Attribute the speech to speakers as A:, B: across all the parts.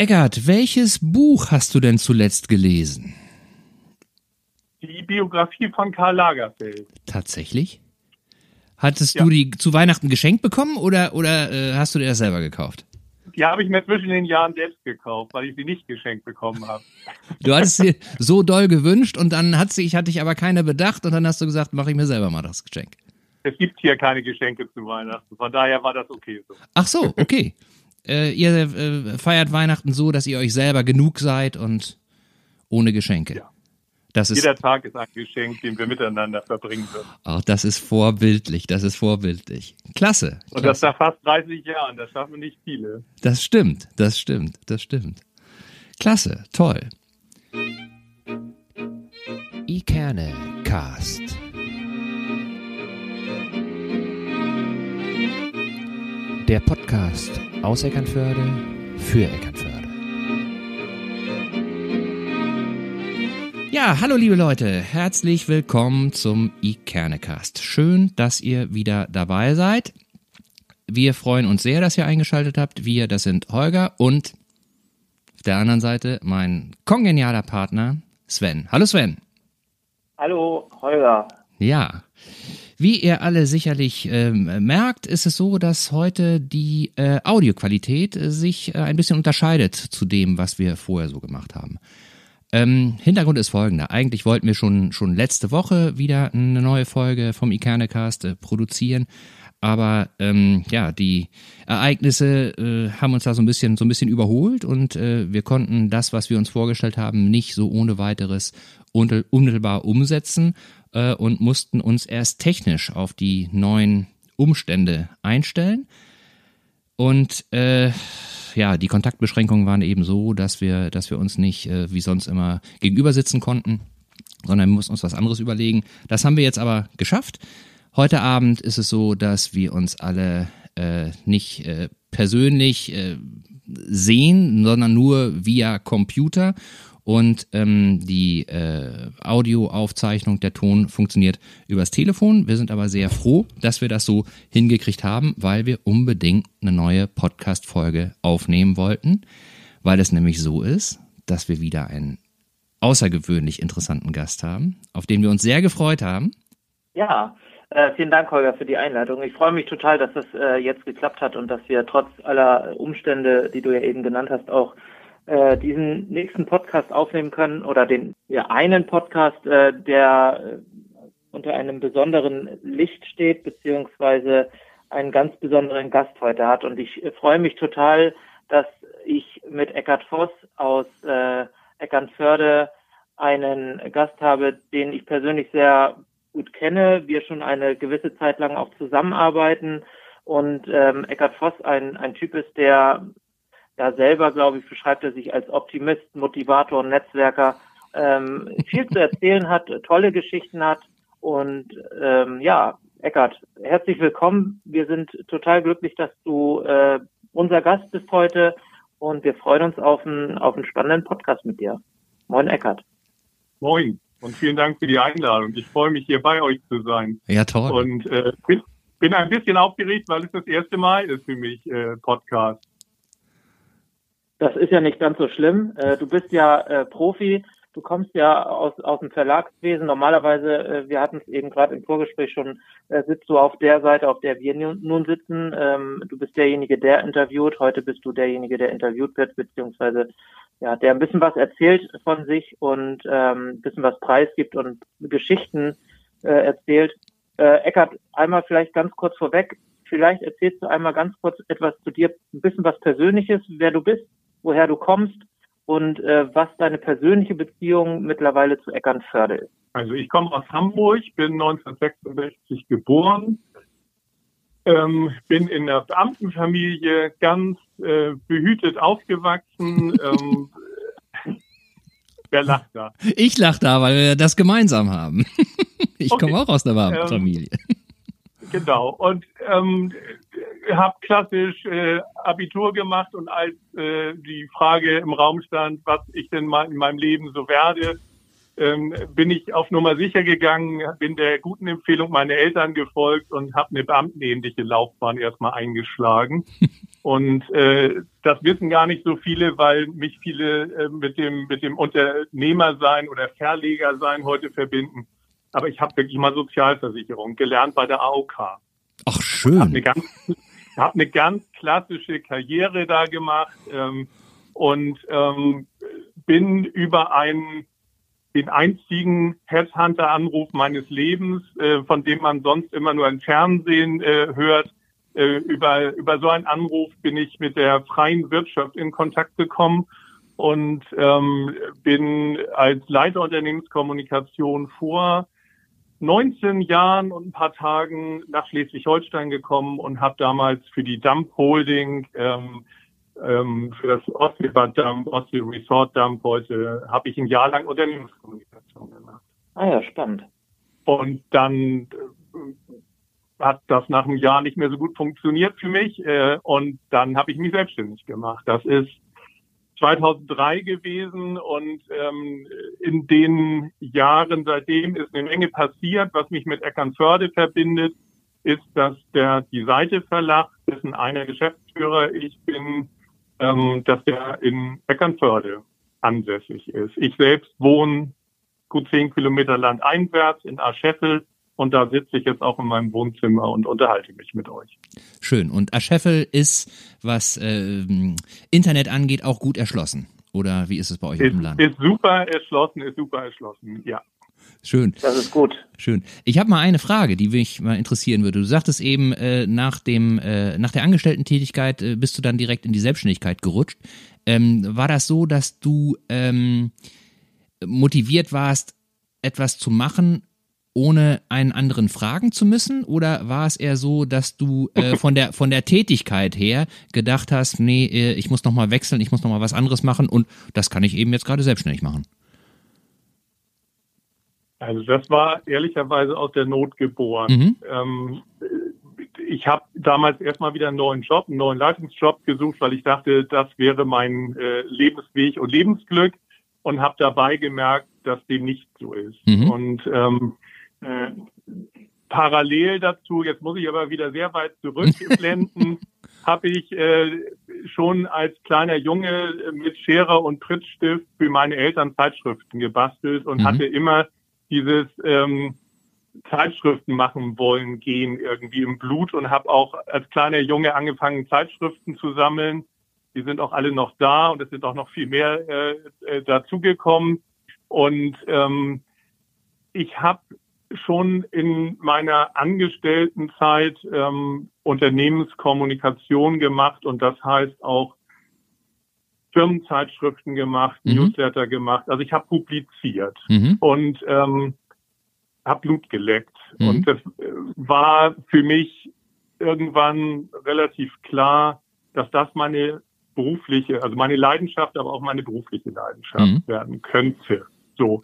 A: Eckart, welches Buch hast du denn zuletzt gelesen?
B: Die Biografie von Karl Lagerfeld.
A: Tatsächlich? Hattest ja. du die zu Weihnachten geschenkt bekommen oder, oder äh, hast du dir das selber gekauft?
B: Die habe ich mir zwischen den Jahren selbst gekauft, weil ich sie nicht geschenkt bekommen habe.
A: Du hattest sie so doll gewünscht und dann hat sich, hatte ich aber keine bedacht und dann hast du gesagt, mache ich mir selber mal das Geschenk.
B: Es gibt hier keine Geschenke zu Weihnachten, von daher war das okay so.
A: Ach so, okay. Äh, ihr äh, feiert Weihnachten so, dass ihr euch selber genug seid und ohne Geschenke. Ja.
B: Das ist, Jeder Tag ist ein Geschenk, den wir miteinander verbringen können.
A: Auch das ist vorbildlich, das ist vorbildlich. Klasse.
B: Und das nach fast 30 Jahren, das schaffen nicht viele.
A: Das stimmt, das stimmt, das stimmt. Klasse, toll. Ikerne Cast. Der Podcast aus Eckernförde für Eckernförde. Ja, hallo liebe Leute, herzlich willkommen zum iKernecast. Schön, dass ihr wieder dabei seid. Wir freuen uns sehr, dass ihr eingeschaltet habt. Wir, das sind Holger und auf der anderen Seite mein kongenialer Partner Sven. Hallo Sven.
C: Hallo Holger.
A: Ja. Wie ihr alle sicherlich ähm, merkt, ist es so, dass heute die äh, Audioqualität äh, sich äh, ein bisschen unterscheidet zu dem, was wir vorher so gemacht haben. Ähm, Hintergrund ist folgender. Eigentlich wollten wir schon, schon letzte Woche wieder eine neue Folge vom Ikernecast äh, produzieren. Aber ähm, ja, die Ereignisse äh, haben uns da so ein bisschen so ein bisschen überholt und äh, wir konnten das, was wir uns vorgestellt haben, nicht so ohne weiteres unmittelbar umsetzen äh, und mussten uns erst technisch auf die neuen Umstände einstellen. Und äh, ja, die Kontaktbeschränkungen waren eben so, dass wir, dass wir uns nicht äh, wie sonst immer gegenüber sitzen konnten, sondern wir mussten uns was anderes überlegen. Das haben wir jetzt aber geschafft. Heute Abend ist es so, dass wir uns alle äh, nicht äh, persönlich äh, sehen, sondern nur via Computer und ähm, die äh, Audioaufzeichnung, der Ton funktioniert übers Telefon. Wir sind aber sehr froh, dass wir das so hingekriegt haben, weil wir unbedingt eine neue Podcast-Folge aufnehmen wollten, weil es nämlich so ist, dass wir wieder einen außergewöhnlich interessanten Gast haben, auf den wir uns sehr gefreut haben.
C: Ja, äh, vielen Dank, Holger, für die Einladung. Ich freue mich total, dass das äh, jetzt geklappt hat und dass wir trotz aller Umstände, die du ja eben genannt hast, auch äh, diesen nächsten Podcast aufnehmen können oder den ja einen Podcast, äh, der äh, unter einem besonderen Licht steht, beziehungsweise einen ganz besonderen Gast heute hat. Und ich äh, freue mich total, dass ich mit Eckhard Voss aus äh, Eckernförde einen Gast habe, den ich persönlich sehr gut kenne, wir schon eine gewisse Zeit lang auch zusammenarbeiten und ähm, Eckhard Voss ein, ein Typ ist, der ja selber, glaube ich, beschreibt er sich als Optimist, Motivator und Netzwerker, ähm, viel zu erzählen hat, tolle Geschichten hat und ähm, ja, Eckart, herzlich willkommen. Wir sind total glücklich, dass du äh, unser Gast bist heute und wir freuen uns auf einen, auf einen spannenden Podcast mit dir. Moin, Eckart.
B: Moin und vielen Dank für die Einladung. Ich freue mich, hier bei euch zu sein.
A: Ja, toll.
B: Und äh, bin, bin ein bisschen aufgeregt, weil es das erste Mal ist für mich, äh, Podcast.
C: Das ist ja nicht ganz so schlimm. Äh, du bist ja äh, Profi, du kommst ja aus, aus dem Verlagswesen. Normalerweise, äh, wir hatten es eben gerade im Vorgespräch schon, sitzt du auf der Seite, auf der wir nun sitzen. Ähm, du bist derjenige, der interviewt. Heute bist du derjenige, der interviewt wird, beziehungsweise ja, der ein bisschen was erzählt von sich und ähm, ein bisschen was preisgibt und Geschichten äh, erzählt. Äh, Eckart, einmal vielleicht ganz kurz vorweg. Vielleicht erzählst du einmal ganz kurz etwas zu dir, ein bisschen was Persönliches, wer du bist woher du kommst und äh, was deine persönliche Beziehung mittlerweile zu Eckernförde ist.
B: Also ich komme aus Hamburg, bin 1966 geboren, ähm, bin in einer Beamtenfamilie ganz äh, behütet aufgewachsen. ähm, wer lacht da?
A: Ich lache da, weil wir das gemeinsam haben. ich okay. komme auch aus der Beamtenfamilie. Ähm,
B: genau. Und ähm, habe klassisch äh, Abitur gemacht und als äh, die Frage im Raum stand, was ich denn mal in meinem Leben so werde, ähm, bin ich auf Nummer sicher gegangen, bin der guten Empfehlung meiner Eltern gefolgt und habe eine beamtenähnliche Laufbahn erstmal eingeschlagen. und äh, das wissen gar nicht so viele, weil mich viele äh, mit dem mit dem Unternehmer sein oder Verleger sein heute verbinden. Aber ich habe wirklich mal Sozialversicherung gelernt bei der AOK.
A: Ach schön.
B: Habe eine, ganz, hab eine ganz klassische Karriere da gemacht ähm, und ähm, bin über einen den einzigen Headhunter-Anruf meines Lebens, äh, von dem man sonst immer nur im Fernsehen äh, hört. Äh, über, über so einen Anruf bin ich mit der freien Wirtschaft in Kontakt gekommen und ähm, bin als Leiter Unternehmenskommunikation vor 19 Jahren und ein paar Tagen nach Schleswig-Holstein gekommen und habe damals für die Dump Holding ähm, ähm, für das Ostseebad Dump, Ostsee Resort Dump heute habe ich ein Jahr lang Unternehmenskommunikation gemacht.
C: Ah ja, spannend.
B: Und dann äh, hat das nach einem Jahr nicht mehr so gut funktioniert für mich äh, und dann habe ich mich selbstständig gemacht. Das ist 2003 gewesen und ähm, in den Jahren seitdem ist eine Menge passiert. Was mich mit Eckernförde verbindet, ist, dass der die Seite Verlag, dessen einer Geschäftsführer ich bin, ähm, dass der in Eckernförde ansässig ist. Ich selbst wohne gut zehn Kilometer landeinwärts in Ascheffel und da sitze ich jetzt auch in meinem Wohnzimmer und unterhalte mich mit euch.
A: Schön. Und Ascheffel ist, was äh, Internet angeht, auch gut erschlossen. Oder wie ist es bei euch
B: ist,
A: im Land?
B: Ist super erschlossen, ist super erschlossen, ja.
A: Schön.
C: Das ist gut.
A: Schön. Ich habe mal eine Frage, die mich mal interessieren würde. Du sagtest eben, äh, nach, dem, äh, nach der Angestellten-Tätigkeit äh, bist du dann direkt in die Selbstständigkeit gerutscht. Ähm, war das so, dass du ähm, motiviert warst, etwas zu machen, ohne einen anderen fragen zu müssen? Oder war es eher so, dass du äh, von der von der Tätigkeit her gedacht hast, nee, äh, ich muss noch mal wechseln, ich muss noch mal was anderes machen und das kann ich eben jetzt gerade selbstständig machen?
B: Also das war ehrlicherweise aus der Not geboren. Mhm. Ähm, ich habe damals erstmal wieder einen neuen Job, einen neuen Leitungsjob gesucht, weil ich dachte, das wäre mein äh, Lebensweg und Lebensglück und habe dabei gemerkt, dass dem nicht so ist. Mhm. Und ähm, äh, parallel dazu, jetzt muss ich aber wieder sehr weit zurückblenden, habe ich äh, schon als kleiner Junge mit Schere und Prittstift für meine Eltern Zeitschriften gebastelt und mhm. hatte immer dieses ähm, Zeitschriften machen wollen gehen irgendwie im Blut und habe auch als kleiner Junge angefangen, Zeitschriften zu sammeln. Die sind auch alle noch da und es sind auch noch viel mehr äh, äh, dazugekommen. Und ähm, ich habe schon in meiner Angestelltenzeit ähm, Unternehmenskommunikation gemacht und das heißt auch Firmenzeitschriften gemacht, mhm. Newsletter gemacht. Also ich habe publiziert mhm. und ähm, habe Blut geleckt. Mhm. Und das äh, war für mich irgendwann relativ klar, dass das meine berufliche, also meine Leidenschaft, aber auch meine berufliche Leidenschaft mhm. werden könnte. So.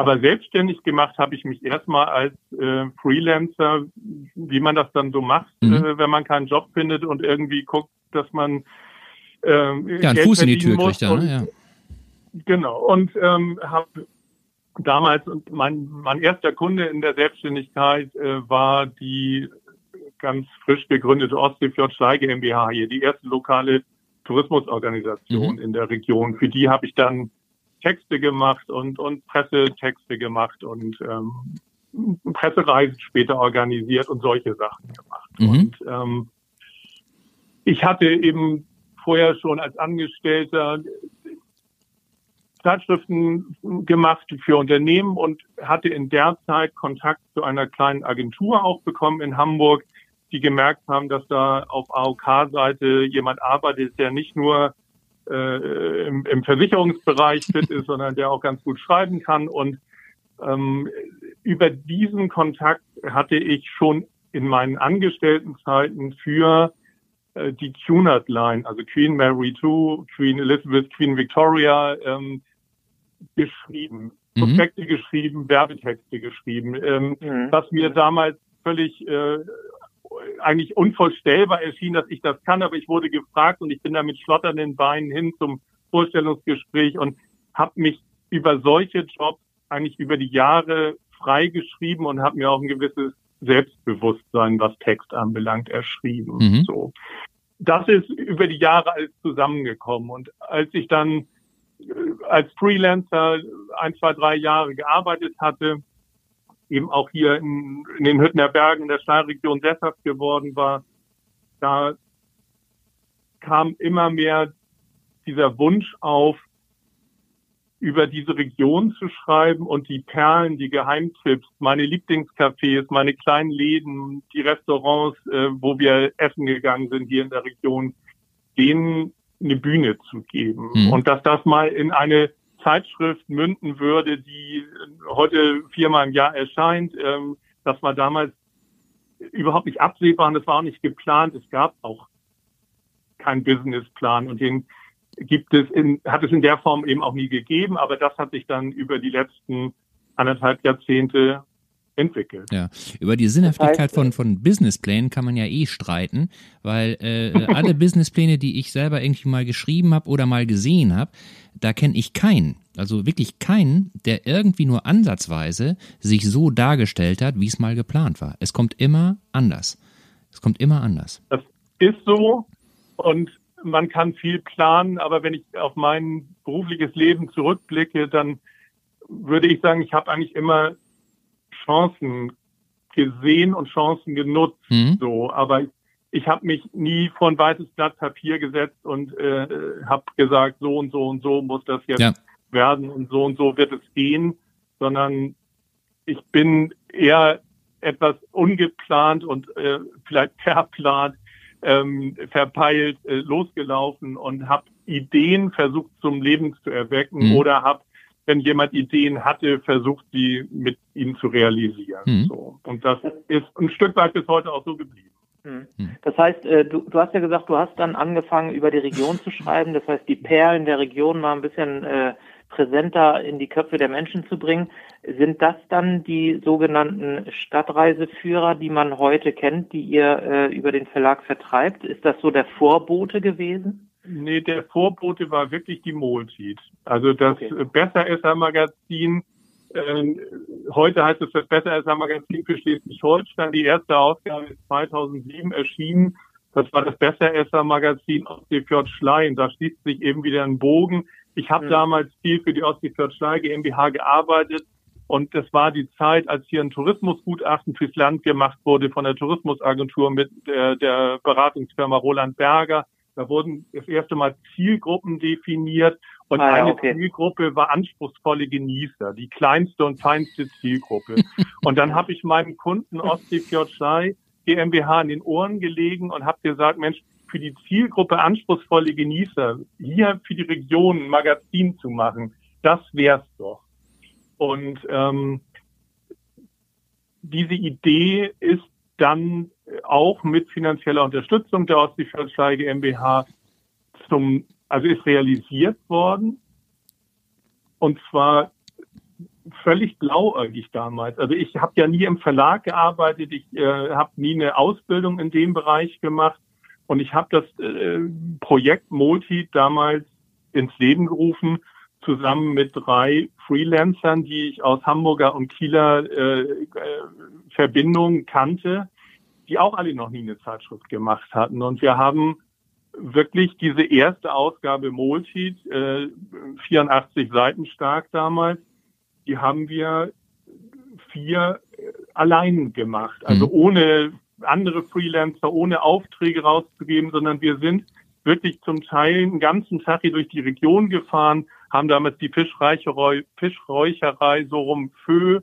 B: Aber selbstständig gemacht habe ich mich erstmal als äh, Freelancer, wie man das dann so macht, mhm. äh, wenn man keinen Job findet und irgendwie guckt, dass man
A: ähm, ja, einen Fuß in die Tür kriegt er, ne? Ja.
B: Genau. Und ähm, habe damals mein, mein erster Kunde in der Selbstständigkeit äh, war die ganz frisch gegründete Ostseefjord GmbH hier, die erste lokale Tourismusorganisation mhm. in der Region. Für die habe ich dann Texte gemacht und, und Pressetexte gemacht und ähm, Pressereisen später organisiert und solche Sachen gemacht. Mhm. Und ähm, ich hatte eben vorher schon als Angestellter Zeitschriften gemacht für Unternehmen und hatte in der Zeit Kontakt zu einer kleinen Agentur auch bekommen in Hamburg, die gemerkt haben, dass da auf AOK-Seite jemand arbeitet, der nicht nur äh, im, im, Versicherungsbereich fit ist, sondern der auch ganz gut schreiben kann. Und ähm, über diesen Kontakt hatte ich schon in meinen Angestelltenzeiten für äh, die Cunard Line, also Queen Mary II, Queen Elizabeth, Queen Victoria, ähm, geschrieben. Mhm. Prospekte geschrieben, Werbetexte geschrieben, ähm, mhm. was mir damals völlig äh, eigentlich unvorstellbar erschien, dass ich das kann, aber ich wurde gefragt und ich bin da mit schlotternden Beinen hin zum Vorstellungsgespräch und habe mich über solche Jobs eigentlich über die Jahre frei geschrieben und habe mir auch ein gewisses Selbstbewusstsein, was Text anbelangt, erschrieben. Mhm. So. Das ist über die Jahre alles zusammengekommen. Und als ich dann äh, als Freelancer ein, zwei, drei Jahre gearbeitet hatte, eben auch hier in, in den Hüttener Bergen in der Stahlregion sesshaft geworden war, da kam immer mehr dieser Wunsch auf, über diese Region zu schreiben und die Perlen, die Geheimtipps, meine Lieblingscafés, meine kleinen Läden, die Restaurants, äh, wo wir essen gegangen sind hier in der Region, denen eine Bühne zu geben. Mhm. Und dass das mal in eine Zeitschrift münden würde, die heute viermal im Jahr erscheint, ähm, das war damals überhaupt nicht absehbar und das war auch nicht geplant. Es gab auch keinen Businessplan und den gibt es in, hat es in der Form eben auch nie gegeben, aber das hat sich dann über die letzten anderthalb Jahrzehnte entwickelt.
A: Ja, über die Sinnhaftigkeit von, von Businessplänen kann man ja eh streiten, weil äh, alle Businesspläne, die ich selber irgendwie mal geschrieben habe oder mal gesehen habe, da kenne ich keinen, also wirklich keinen, der irgendwie nur ansatzweise sich so dargestellt hat, wie es mal geplant war. Es kommt immer anders. Es kommt immer anders.
B: Das ist so und man kann viel planen, aber wenn ich auf mein berufliches Leben zurückblicke, dann würde ich sagen, ich habe eigentlich immer Chancen gesehen und Chancen genutzt. Mhm. So, aber ich, ich habe mich nie vor ein weißes Blatt Papier gesetzt und äh, habe gesagt, so und so und so muss das jetzt ja. werden und so und so wird es gehen, sondern ich bin eher etwas ungeplant und äh, vielleicht verplant ähm, verpeilt äh, losgelaufen und habe Ideen versucht zum Leben zu erwecken mhm. oder habe, wenn jemand Ideen hatte, versucht, sie mit ihnen zu realisieren. Mhm. So. Und das ist ein Stück weit bis heute auch so geblieben.
C: Mhm. Mhm. Das heißt, äh, du, du hast ja gesagt, du hast dann angefangen, über die Region zu schreiben. Das heißt, die Perlen der Region mal ein bisschen äh, präsenter in die Köpfe der Menschen zu bringen. Sind das dann die sogenannten Stadtreiseführer, die man heute kennt, die ihr äh, über den Verlag vertreibt? Ist das so der Vorbote gewesen?
B: Nee, der Vorbote war wirklich die Moltit. Also das okay. Besseresser Magazin, äh, heute heißt es das Besseresser Magazin für Schleswig-Holstein. Die erste Ausgabe ist 2007 erschienen. Das war das Besseresser Magazin aus dem Fjord Schlein. Da schließt sich eben wieder ein Bogen. Ich habe mhm. damals viel für die Ostseefjord Schlei GmbH gearbeitet und das war die Zeit, als hier ein Tourismusgutachten fürs Land gemacht wurde von der Tourismusagentur mit der, der Beratungsfirma Roland Berger. Da wurden das erste Mal Zielgruppen definiert und ah, eine okay. Zielgruppe war anspruchsvolle Genießer, die kleinste und feinste Zielgruppe. und dann habe ich meinem Kunden Ostseefjord Schlei GmbH in den Ohren gelegen und habe gesagt, Mensch, für die Zielgruppe anspruchsvolle Genießer hier für die Region ein Magazin zu machen, das wär's doch. Und ähm, diese Idee ist dann auch mit finanzieller Unterstützung der Ostseeförderschei GmbH zum, also ist realisiert worden. Und zwar völlig blauäugig damals. Also ich habe ja nie im Verlag gearbeitet, ich äh, habe nie eine Ausbildung in dem Bereich gemacht und ich habe das äh, Projekt Multi damals ins Leben gerufen, zusammen mit drei Freelancern, die ich aus Hamburger und Kieler äh, äh, Verbindungen kannte, die auch alle noch nie eine Zeitschrift gemacht hatten. Und wir haben wirklich diese erste Ausgabe Multi, äh, 84 Seiten stark damals, die haben wir vier äh, allein gemacht. Also mhm. ohne andere Freelancer ohne Aufträge rauszugeben, sondern wir sind wirklich zum Teil einen ganzen Tag hier durch die Region gefahren, haben damals die Fischreicherei, Fischräucherei so rum Föh,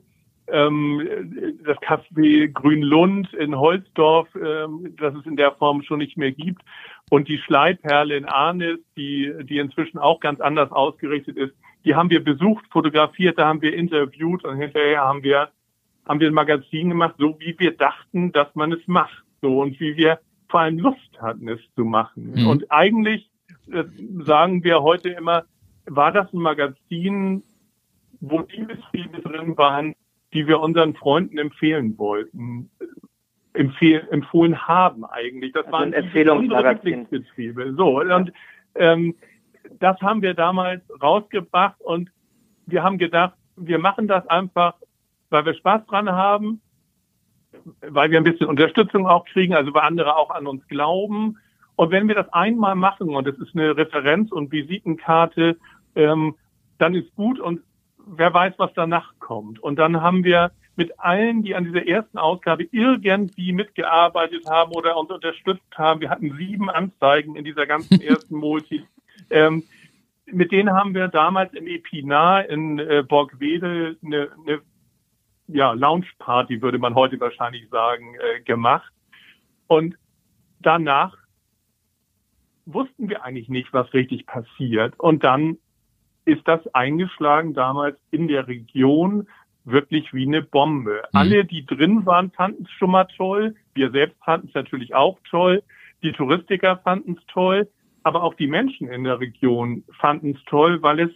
B: ähm, das Café Grünlund in Holzdorf, ähm, das es in der Form schon nicht mehr gibt, und die Schleiperle in Arnis, die, die inzwischen auch ganz anders ausgerichtet ist, die haben wir besucht, fotografiert, da haben wir interviewt und hinterher haben wir haben wir ein Magazin gemacht, so wie wir dachten, dass man es macht. So und wie wir vor allem Lust hatten, es zu machen. Mhm. Und eigentlich äh, sagen wir heute immer, war das ein Magazin, wo Liebesfilme drin waren, die wir unseren Freunden empfehlen wollten, empfehl, empfohlen haben eigentlich. Das also waren Lieblingsbetriebe. So, und ähm, das haben wir damals rausgebracht und wir haben gedacht, wir machen das einfach, weil wir Spaß dran haben, weil wir ein bisschen Unterstützung auch kriegen, also weil andere auch an uns glauben. Und wenn wir das einmal machen und es ist eine Referenz und Visitenkarte, ähm, dann ist gut und wer weiß, was danach kommt. Und dann haben wir mit allen, die an dieser ersten Ausgabe irgendwie mitgearbeitet haben oder uns unterstützt haben, wir hatten sieben Anzeigen in dieser ganzen ersten Multi, ähm, mit denen haben wir damals im Epinar in äh, Borgwedel eine, eine ja, Lounge-Party, würde man heute wahrscheinlich sagen, äh, gemacht. Und danach wussten wir eigentlich nicht, was richtig passiert. Und dann ist das eingeschlagen damals in der Region wirklich wie eine Bombe. Mhm. Alle, die drin waren, fanden es schon mal toll. Wir selbst fanden es natürlich auch toll. Die Touristiker fanden es toll. Aber auch die Menschen in der Region fanden es toll, weil es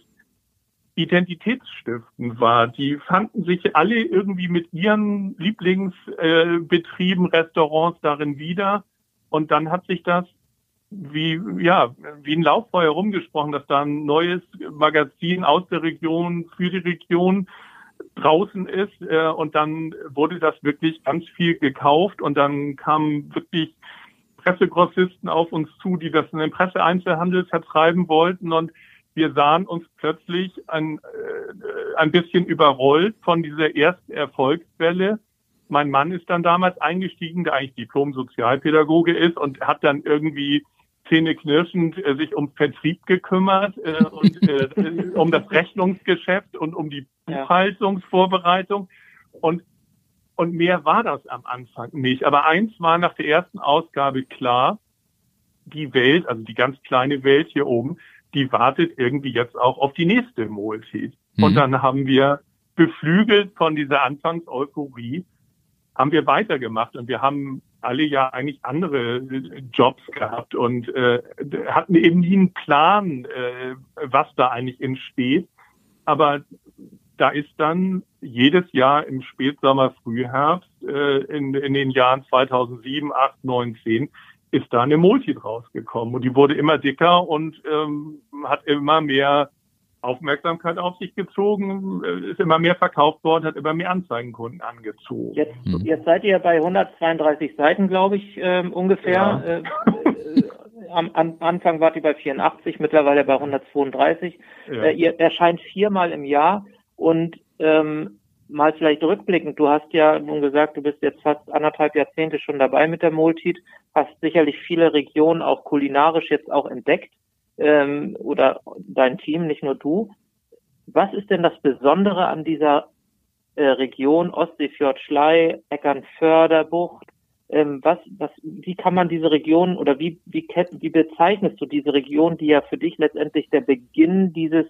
B: identitätsstiftend war. Die fanden sich alle irgendwie mit ihren Lieblingsbetrieben, äh, Restaurants darin wieder. Und dann hat sich das wie, ja, wie ein Lauffeuer rumgesprochen, dass da ein neues Magazin aus der Region für die Region draußen ist. Äh, und dann wurde das wirklich ganz viel gekauft und dann kamen wirklich Pressegrossisten auf uns zu, die das in den Presseeinzelhandel vertreiben wollten und wir sahen uns plötzlich ein, äh, ein bisschen überrollt von dieser ersten Erfolgswelle. Mein Mann ist dann damals eingestiegen, der eigentlich Diplom-Sozialpädagoge ist und hat dann irgendwie zähneknirschend äh, sich um Vertrieb gekümmert äh, und äh, um das Rechnungsgeschäft und um die Buchhaltungsvorbereitung. Und, und mehr war das am Anfang nicht. Aber eins war nach der ersten Ausgabe klar, die Welt, also die ganz kleine Welt hier oben, die wartet irgendwie jetzt auch auf die nächste Mobilität. Mhm. Und dann haben wir beflügelt von dieser Anfangseuphorie, haben wir weitergemacht und wir haben alle ja eigentlich andere Jobs gehabt und äh, hatten eben nie einen Plan, äh, was da eigentlich entsteht. Aber da ist dann jedes Jahr im Spätsommer, Frühherbst, äh, in, in den Jahren 2007, 8, 9, 10, ist da eine Multi rausgekommen. Und die wurde immer dicker und ähm, hat immer mehr Aufmerksamkeit auf sich gezogen, äh, ist immer mehr verkauft worden, hat immer mehr Anzeigenkunden angezogen.
C: Jetzt, hm. jetzt seid ihr bei 132 Seiten, glaube ich, äh, ungefähr. Ja. Äh, äh, am, am, Anfang wart ihr bei 84, mittlerweile bei 132. Ja. Äh, ihr erscheint viermal im Jahr und ähm, mal vielleicht rückblickend, du hast ja nun gesagt, du bist jetzt fast anderthalb Jahrzehnte schon dabei mit der Multit, hast sicherlich viele Regionen auch kulinarisch jetzt auch entdeckt ähm, oder dein Team, nicht nur du. Was ist denn das Besondere an dieser äh, Region Ostseefjord, Schlei, Eckernförder, Bucht? Ähm, was, was, wie kann man diese Region oder wie, wie, wie bezeichnest du diese Region, die ja für dich letztendlich der Beginn dieses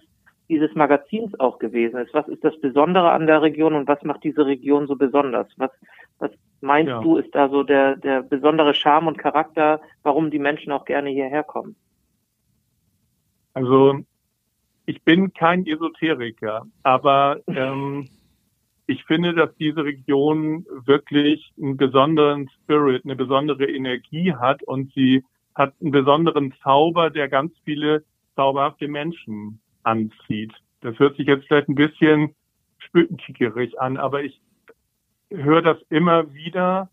C: dieses Magazins auch gewesen ist. Was ist das Besondere an der Region und was macht diese Region so besonders? Was, was meinst ja. du, ist da so der, der besondere Charme und Charakter, warum die Menschen auch gerne hierher kommen?
B: Also ich bin kein Esoteriker, aber ähm, ich finde, dass diese Region wirklich einen besonderen Spirit, eine besondere Energie hat und sie hat einen besonderen Zauber, der ganz viele zauberhafte Menschen anzieht. Das hört sich jetzt vielleicht ein bisschen spökenkickerig an, aber ich höre das immer wieder,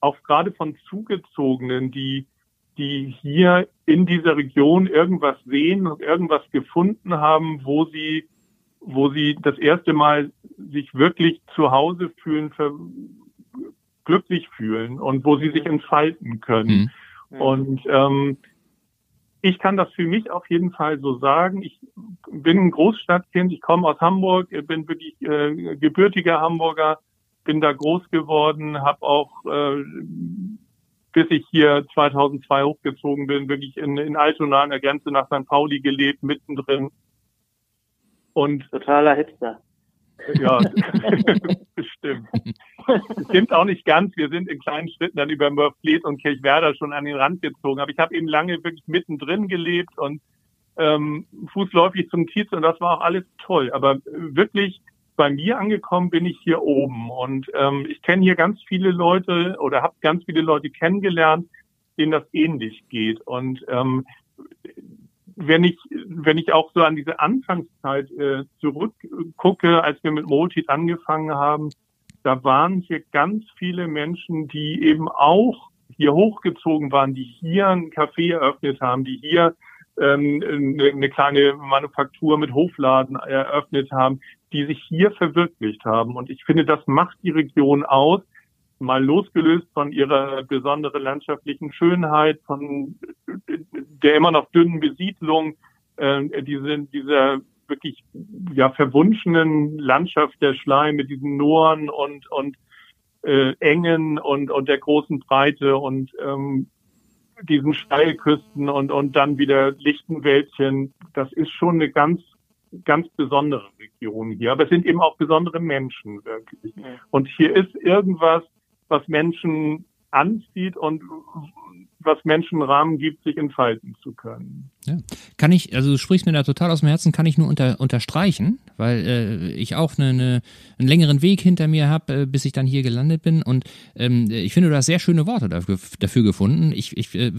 B: auch gerade von Zugezogenen, die, die hier in dieser Region irgendwas sehen und irgendwas gefunden haben, wo sie, wo sie das erste Mal sich wirklich zu Hause fühlen, glücklich fühlen und wo sie sich entfalten können. Mhm. Und ähm, ich kann das für mich auf jeden Fall so sagen. Ich bin ein Großstadtkind, ich komme aus Hamburg, bin wirklich äh, gebürtiger Hamburger, bin da groß geworden, habe auch, äh, bis ich hier 2002 hochgezogen bin, wirklich in, in Altona an der Grenze nach St. Pauli gelebt, mittendrin.
C: Und totaler Hipster.
B: Ja, bestimmt. Stimmt auch nicht ganz. Wir sind in kleinen Schritten dann über Mörfleet und Kirchwerder schon an den Rand gezogen. Aber ich habe eben lange wirklich mittendrin gelebt und ähm, fußläufig zum Kiez und das war auch alles toll. Aber wirklich bei mir angekommen bin ich hier oben und ähm, ich kenne hier ganz viele Leute oder habe ganz viele Leute kennengelernt, denen das ähnlich geht. Und ähm, wenn ich, wenn ich auch so an diese Anfangszeit äh, zurückgucke, als wir mit Multit angefangen haben, da waren hier ganz viele Menschen, die eben auch hier hochgezogen waren, die hier ein Café eröffnet haben, die hier ähm, eine, eine kleine Manufaktur mit Hofladen eröffnet haben, die sich hier verwirklicht haben. Und ich finde, das macht die Region aus, mal losgelöst von ihrer besonderen landschaftlichen Schönheit, von der immer noch dünnen Besiedlung, äh, diese, dieser wirklich ja verwunschenen Landschaft der Schleim mit diesen Nooren und und äh, Engen und und der großen Breite und ähm, diesen Steilküsten und und dann wieder lichten Wäldchen. Das ist schon eine ganz ganz besondere Region hier. Aber es sind eben auch besondere Menschen wirklich. Und hier ist irgendwas, was Menschen anzieht und was Menschen Rahmen gibt, sich entfalten zu können.
A: Ja. Kann ich, also du sprichst mir da total aus dem Herzen, kann ich nur unter, unterstreichen, weil äh, ich auch eine, eine, einen längeren Weg hinter mir habe, äh, bis ich dann hier gelandet bin. Und ähm, ich finde, du hast sehr schöne Worte dafür, dafür gefunden. Ich, ich äh,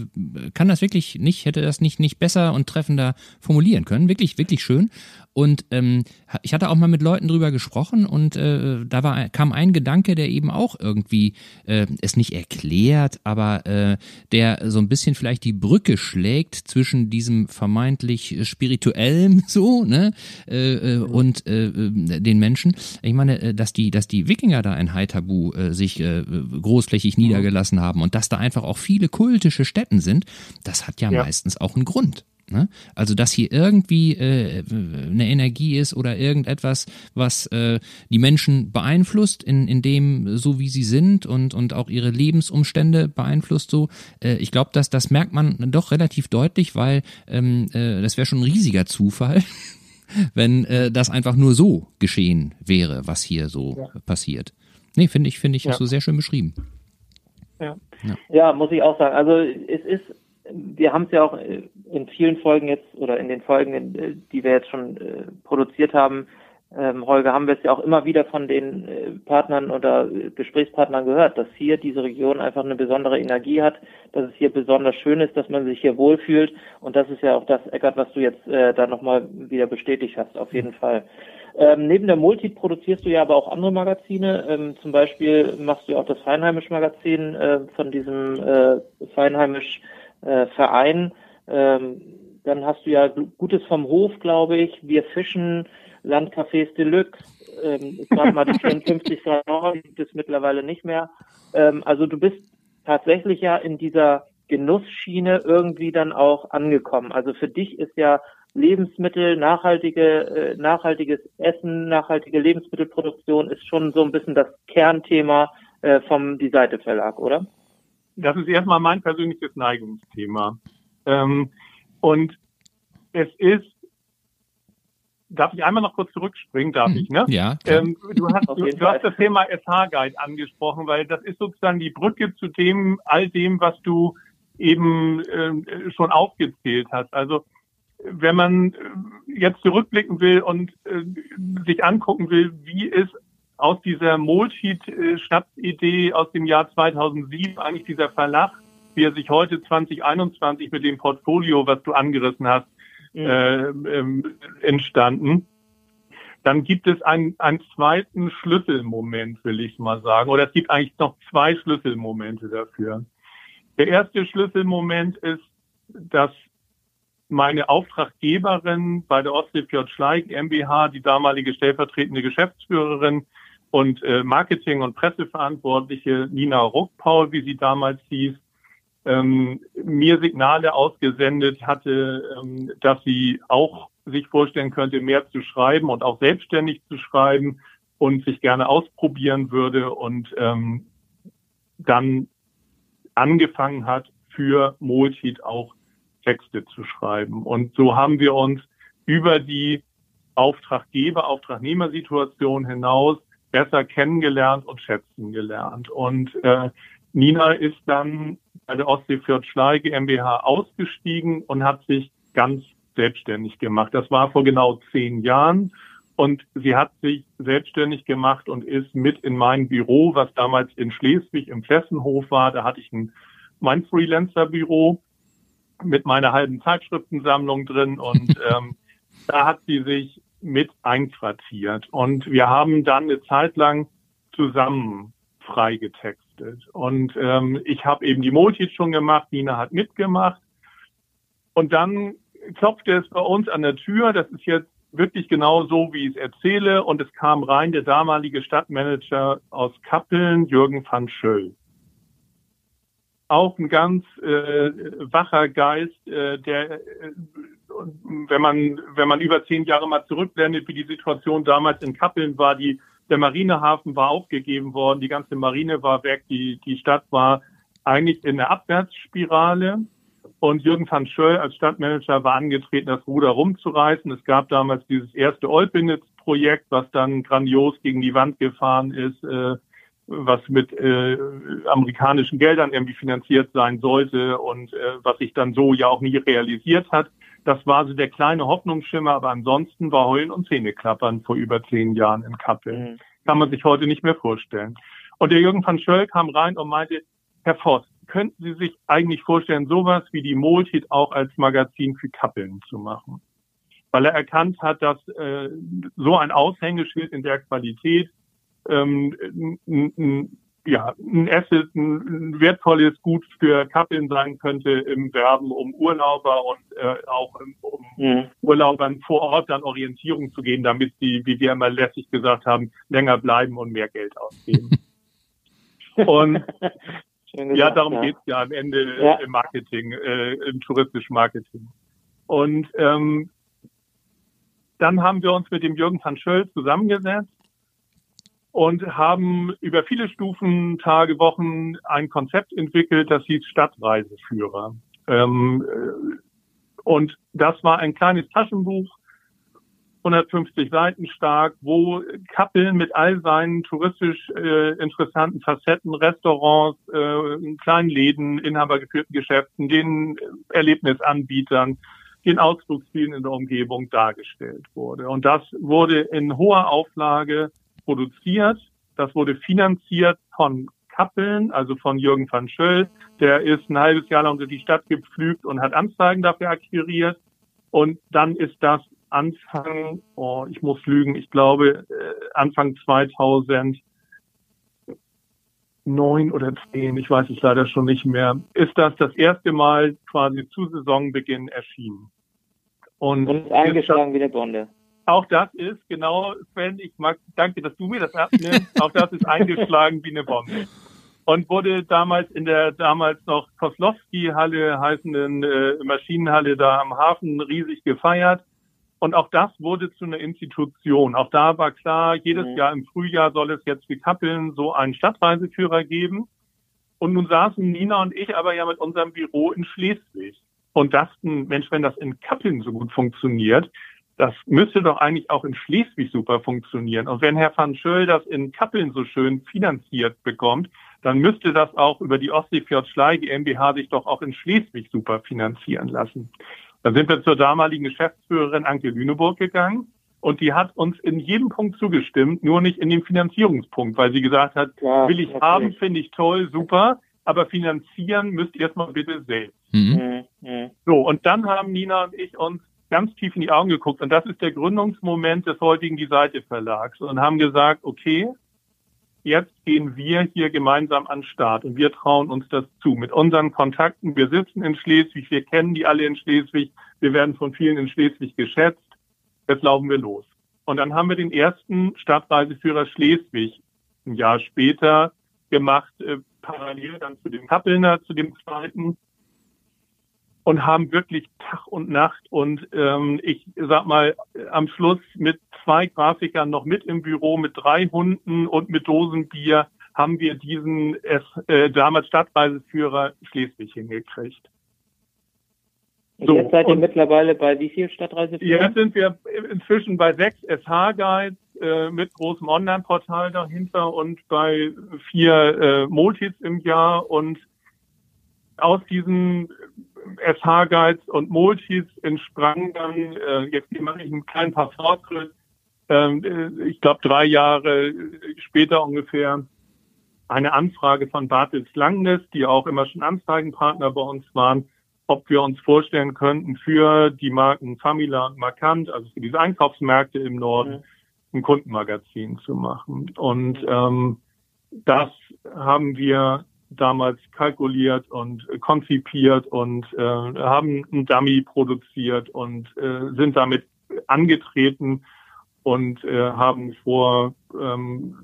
A: kann das wirklich nicht, hätte das nicht, nicht besser und treffender formulieren können. Wirklich, wirklich schön. Und ähm, ich hatte auch mal mit Leuten drüber gesprochen und äh, da war, kam ein Gedanke, der eben auch irgendwie äh, es nicht erklärt, aber äh, der so ein bisschen vielleicht die Brücke schlägt zwischen diesem vermeintlich spirituellen so, ne, äh, äh, und äh, den Menschen. Ich meine, äh, dass die, dass die Wikinger da in Haithabu äh, sich äh, großflächig niedergelassen haben und dass da einfach auch viele kultische Stätten sind, das hat ja, ja. meistens auch einen Grund. Ne? Also, dass hier irgendwie äh, eine Energie ist oder irgendetwas, was äh, die Menschen beeinflusst, in, in dem, so wie sie sind und, und auch ihre Lebensumstände beeinflusst so. Äh, ich glaube, dass das merkt man doch relativ deutlich, weil ähm, äh, das wäre schon ein riesiger Zufall, wenn äh, das einfach nur so geschehen wäre, was hier so ja. passiert. Nee, finde ich, finde ich, ja. hast du sehr schön beschrieben.
C: Ja. ja. muss ich auch sagen. Also es ist wir haben es ja auch äh, in vielen Folgen jetzt oder in den Folgen, äh, die wir jetzt schon äh, produziert haben, ähm, Holger, haben wir es ja auch immer wieder von den äh, Partnern oder Gesprächspartnern gehört, dass hier diese Region einfach eine besondere Energie hat, dass es hier besonders schön ist, dass man sich hier wohlfühlt und das ist ja auch das, Eckart, was du jetzt äh, da nochmal wieder bestätigt hast, auf jeden Fall. Ähm, neben der Multi produzierst du ja aber auch andere Magazine. Ähm, zum Beispiel machst du ja auch das Feinheimisch-Magazin äh, von diesem äh, Feinheimisch äh. Ähm, dann hast du ja Gutes vom Hof, glaube ich. Wir fischen, Landcafés Deluxe. Ähm, es gab mal die 54 Grad Nord, gibt es mittlerweile nicht mehr. Ähm, also du bist tatsächlich ja in dieser Genussschiene irgendwie dann auch angekommen. Also für dich ist ja Lebensmittel, nachhaltige, äh, nachhaltiges Essen, nachhaltige Lebensmittelproduktion ist schon so ein bisschen das Kernthema äh, vom Die Seite Verlag, oder?
B: das ist erstmal mein persönliches Neigungsthema. Ähm, und es ist, darf ich einmal noch kurz zurückspringen, darf hm. ich, ne?
A: Ja.
B: Ähm, du, hast, du, du hast das Thema SH-Guide angesprochen, weil das ist sozusagen die Brücke zu dem, all dem, was du eben äh, schon aufgezählt hast. Also wenn man jetzt zurückblicken will und äh, sich angucken will, wie ist aus dieser Moldsheet-Schnapsidee aus dem Jahr 2007 eigentlich dieser Verlag, wie er sich heute 2021 mit dem Portfolio, was du angerissen hast, ja. äh, ähm, entstanden. Dann gibt es einen, einen zweiten Schlüsselmoment, will ich mal sagen. Oder es gibt eigentlich noch zwei Schlüsselmomente dafür. Der erste Schlüsselmoment ist, dass meine Auftraggeberin bei der Ostseefjord Schleich MBH, die damalige stellvertretende Geschäftsführerin, und äh, Marketing- und Presseverantwortliche Nina Ruckpaul, wie sie damals hieß, ähm, mir Signale ausgesendet hatte, ähm, dass sie auch sich vorstellen könnte, mehr zu schreiben und auch selbstständig zu schreiben und sich gerne ausprobieren würde und ähm, dann angefangen hat, für Molcheat auch Texte zu schreiben. Und so haben wir uns über die Auftraggeber, Auftragnehmersituation hinaus besser kennengelernt und schätzen gelernt. Und äh, Nina ist dann bei der Ostseefjord Schlei GmbH ausgestiegen und hat sich ganz selbstständig gemacht. Das war vor genau zehn Jahren. Und sie hat sich selbstständig gemacht und ist mit in mein Büro, was damals in Schleswig im Flessenhof war. Da hatte ich ein, mein Freelancer-Büro. mit meiner halben Zeitschriftensammlung drin und ähm, da hat sie sich mit einquartiert. Und wir haben dann eine Zeit lang zusammen freigetextet. Und ähm, ich habe eben die Multis schon gemacht, Nina hat mitgemacht. Und dann klopfte es bei uns an der Tür. Das ist jetzt wirklich genau so, wie ich es erzähle. Und es kam rein der damalige Stadtmanager aus Kappeln, Jürgen van Schöll. Auch ein ganz äh, wacher Geist, äh, der, äh, wenn man wenn man über zehn Jahre mal zurückblendet, wie die Situation damals in Kappeln war, die der Marinehafen war aufgegeben worden, die ganze Marine war weg, die die Stadt war eigentlich in der Abwärtsspirale. Und Jürgen van Schöll als Stadtmanager war angetreten, das Ruder rumzureißen. Es gab damals dieses erste Olpenitz-Projekt, was dann grandios gegen die Wand gefahren ist, äh, was mit äh, amerikanischen Geldern irgendwie finanziert sein sollte und äh, was sich dann so ja auch nie realisiert hat. Das war so der kleine Hoffnungsschimmer, aber ansonsten war Heulen und Zähneklappern vor über zehn Jahren in Kappel. Mhm. Kann man sich heute nicht mehr vorstellen. Und der Jürgen van Schöll kam rein und meinte, Herr Voss, könnten Sie sich eigentlich vorstellen, sowas wie die Moltit auch als Magazin für Kappeln zu machen? Weil er erkannt hat, dass äh, so ein Aushängeschild in der Qualität ähm, ja, ein Asset, ein wertvolles Gut für Kappeln sein könnte im Werben um Urlauber und äh, auch um mhm. Urlaubern vor Ort dann Orientierung zu gehen, damit sie, wie wir immer lässig gesagt haben, länger bleiben und mehr Geld ausgeben. und Gesagt, ja, darum ja. geht's ja am Ende ja. im Marketing, äh, im touristischen Marketing. Und ähm, dann haben wir uns mit dem Jürgen van Schöll zusammengesetzt und haben über viele Stufen, Tage, Wochen ein Konzept entwickelt, das hieß Stadtreiseführer. Ähm, äh, und das war ein kleines Taschenbuch, 150 Seiten stark, wo Kappeln mit all seinen touristisch äh, interessanten Facetten, Restaurants, äh, kleinen Läden, inhabergeführten Geschäften, den Erlebnisanbietern, den Ausflugszielen in der Umgebung dargestellt wurde. Und das wurde in hoher Auflage produziert. Das wurde finanziert von Kappeln, also von Jürgen van Schöll. Der ist ein halbes Jahr lang durch die Stadt gepflügt und hat Anzeigen dafür akquiriert. Und dann ist das Anfang, oh, ich muss lügen, ich glaube äh, Anfang 2009 oder 10, ich weiß es leider schon nicht mehr, ist das das erste Mal quasi zu Saisonbeginn erschienen.
C: Und, und ist eingeschlagen wie der Bonde.
B: Auch das ist genau, Sven, ich mag, danke, dass du mir das abnimmst. auch das ist eingeschlagen wie eine Bombe. Und wurde damals in der damals noch Koslowski-Halle heißenden äh, Maschinenhalle da am Hafen riesig gefeiert. Und auch das wurde zu einer Institution. Auch da war klar, jedes mhm. Jahr im Frühjahr soll es jetzt wie Kappeln so einen Stadtreiseführer geben. Und nun saßen Nina und ich aber ja mit unserem Büro in Schleswig und dachten, Mensch, wenn das in Kappeln so gut funktioniert, das müsste doch eigentlich auch in Schleswig super funktionieren. Und wenn Herr van Schöll das in Kappeln so schön finanziert bekommt, dann müsste das auch über die Ostseefjord Schlei GmbH sich doch auch in Schleswig super finanzieren lassen. Dann sind wir zur damaligen Geschäftsführerin Anke Lüneburg gegangen und die hat uns in jedem Punkt zugestimmt, nur nicht in dem Finanzierungspunkt, weil sie gesagt hat, ja, will ich natürlich. haben, finde ich toll, super, aber finanzieren müsst ihr erstmal bitte selbst. Mhm. Mhm. mhm. So, und dann haben Nina und ich uns ganz tief in die Augen geguckt. Und das ist der Gründungsmoment des heutigen Die Seite Verlags. Und haben gesagt, okay, jetzt gehen wir hier gemeinsam an den Start. Und wir trauen uns das zu. Mit unseren Kontakten, wir sitzen in Schleswig, wir kennen die alle in Schleswig, wir werden von vielen in Schleswig geschätzt. Jetzt laufen wir los. Und dann haben wir den ersten Stadtreiseführer Schleswig ein Jahr später gemacht, äh, parallel dann zu dem Kappelner, zu dem zweiten und haben wirklich Tag und Nacht und ähm, ich sag mal am Schluss mit zwei Grafikern noch mit im Büro, mit drei Hunden und mit Dosenbier haben wir diesen äh, damals Stadtreiseführer Schleswig hingekriegt.
C: Und so, jetzt seid ihr mittlerweile bei wie viel Stadtreiseführern?
B: Jetzt sind wir inzwischen bei sechs SH-Guides äh, mit großem Online-Portal dahinter und bei vier äh, Multis im Jahr und aus diesen SH-Guides und Multis entsprang dann, äh, jetzt mache ich einen kleinen paar Fortschritt, ähm, äh, ich glaube drei Jahre später ungefähr, eine Anfrage von Bartels Langnes, die auch immer schon Anzeigenpartner bei uns waren, ob wir uns vorstellen könnten, für die Marken Famila und Markant, also für diese Einkaufsmärkte im Norden, ein Kundenmagazin zu machen. Und ähm, das haben wir damals kalkuliert und konzipiert und äh, haben ein Dummy produziert und äh, sind damit angetreten und äh, haben vor ähm,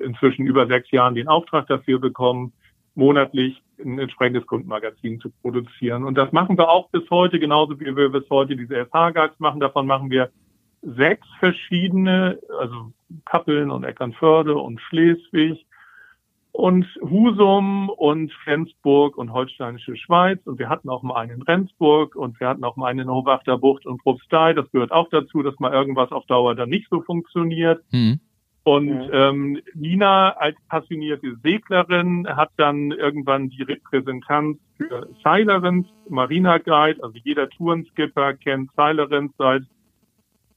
B: inzwischen über sechs Jahren den Auftrag dafür bekommen, monatlich ein entsprechendes Kundenmagazin zu produzieren. Und das machen wir auch bis heute, genauso wie wir bis heute diese SH-Guides machen. Davon machen wir sechs verschiedene, also Kappeln und Eckernförde und Schleswig und Husum und Flensburg und Holsteinische Schweiz. Und wir hatten auch mal einen in Rendsburg und wir hatten auch mal einen in Hobachter Bucht und Probstei. Das gehört auch dazu, dass mal irgendwas auf Dauer dann nicht so funktioniert. Mhm. Und ähm, Nina als passionierte Seglerin hat dann irgendwann die Repräsentanz für Seilerins, Marina Guide, also jeder Tourenskipper kennt Seilerins seit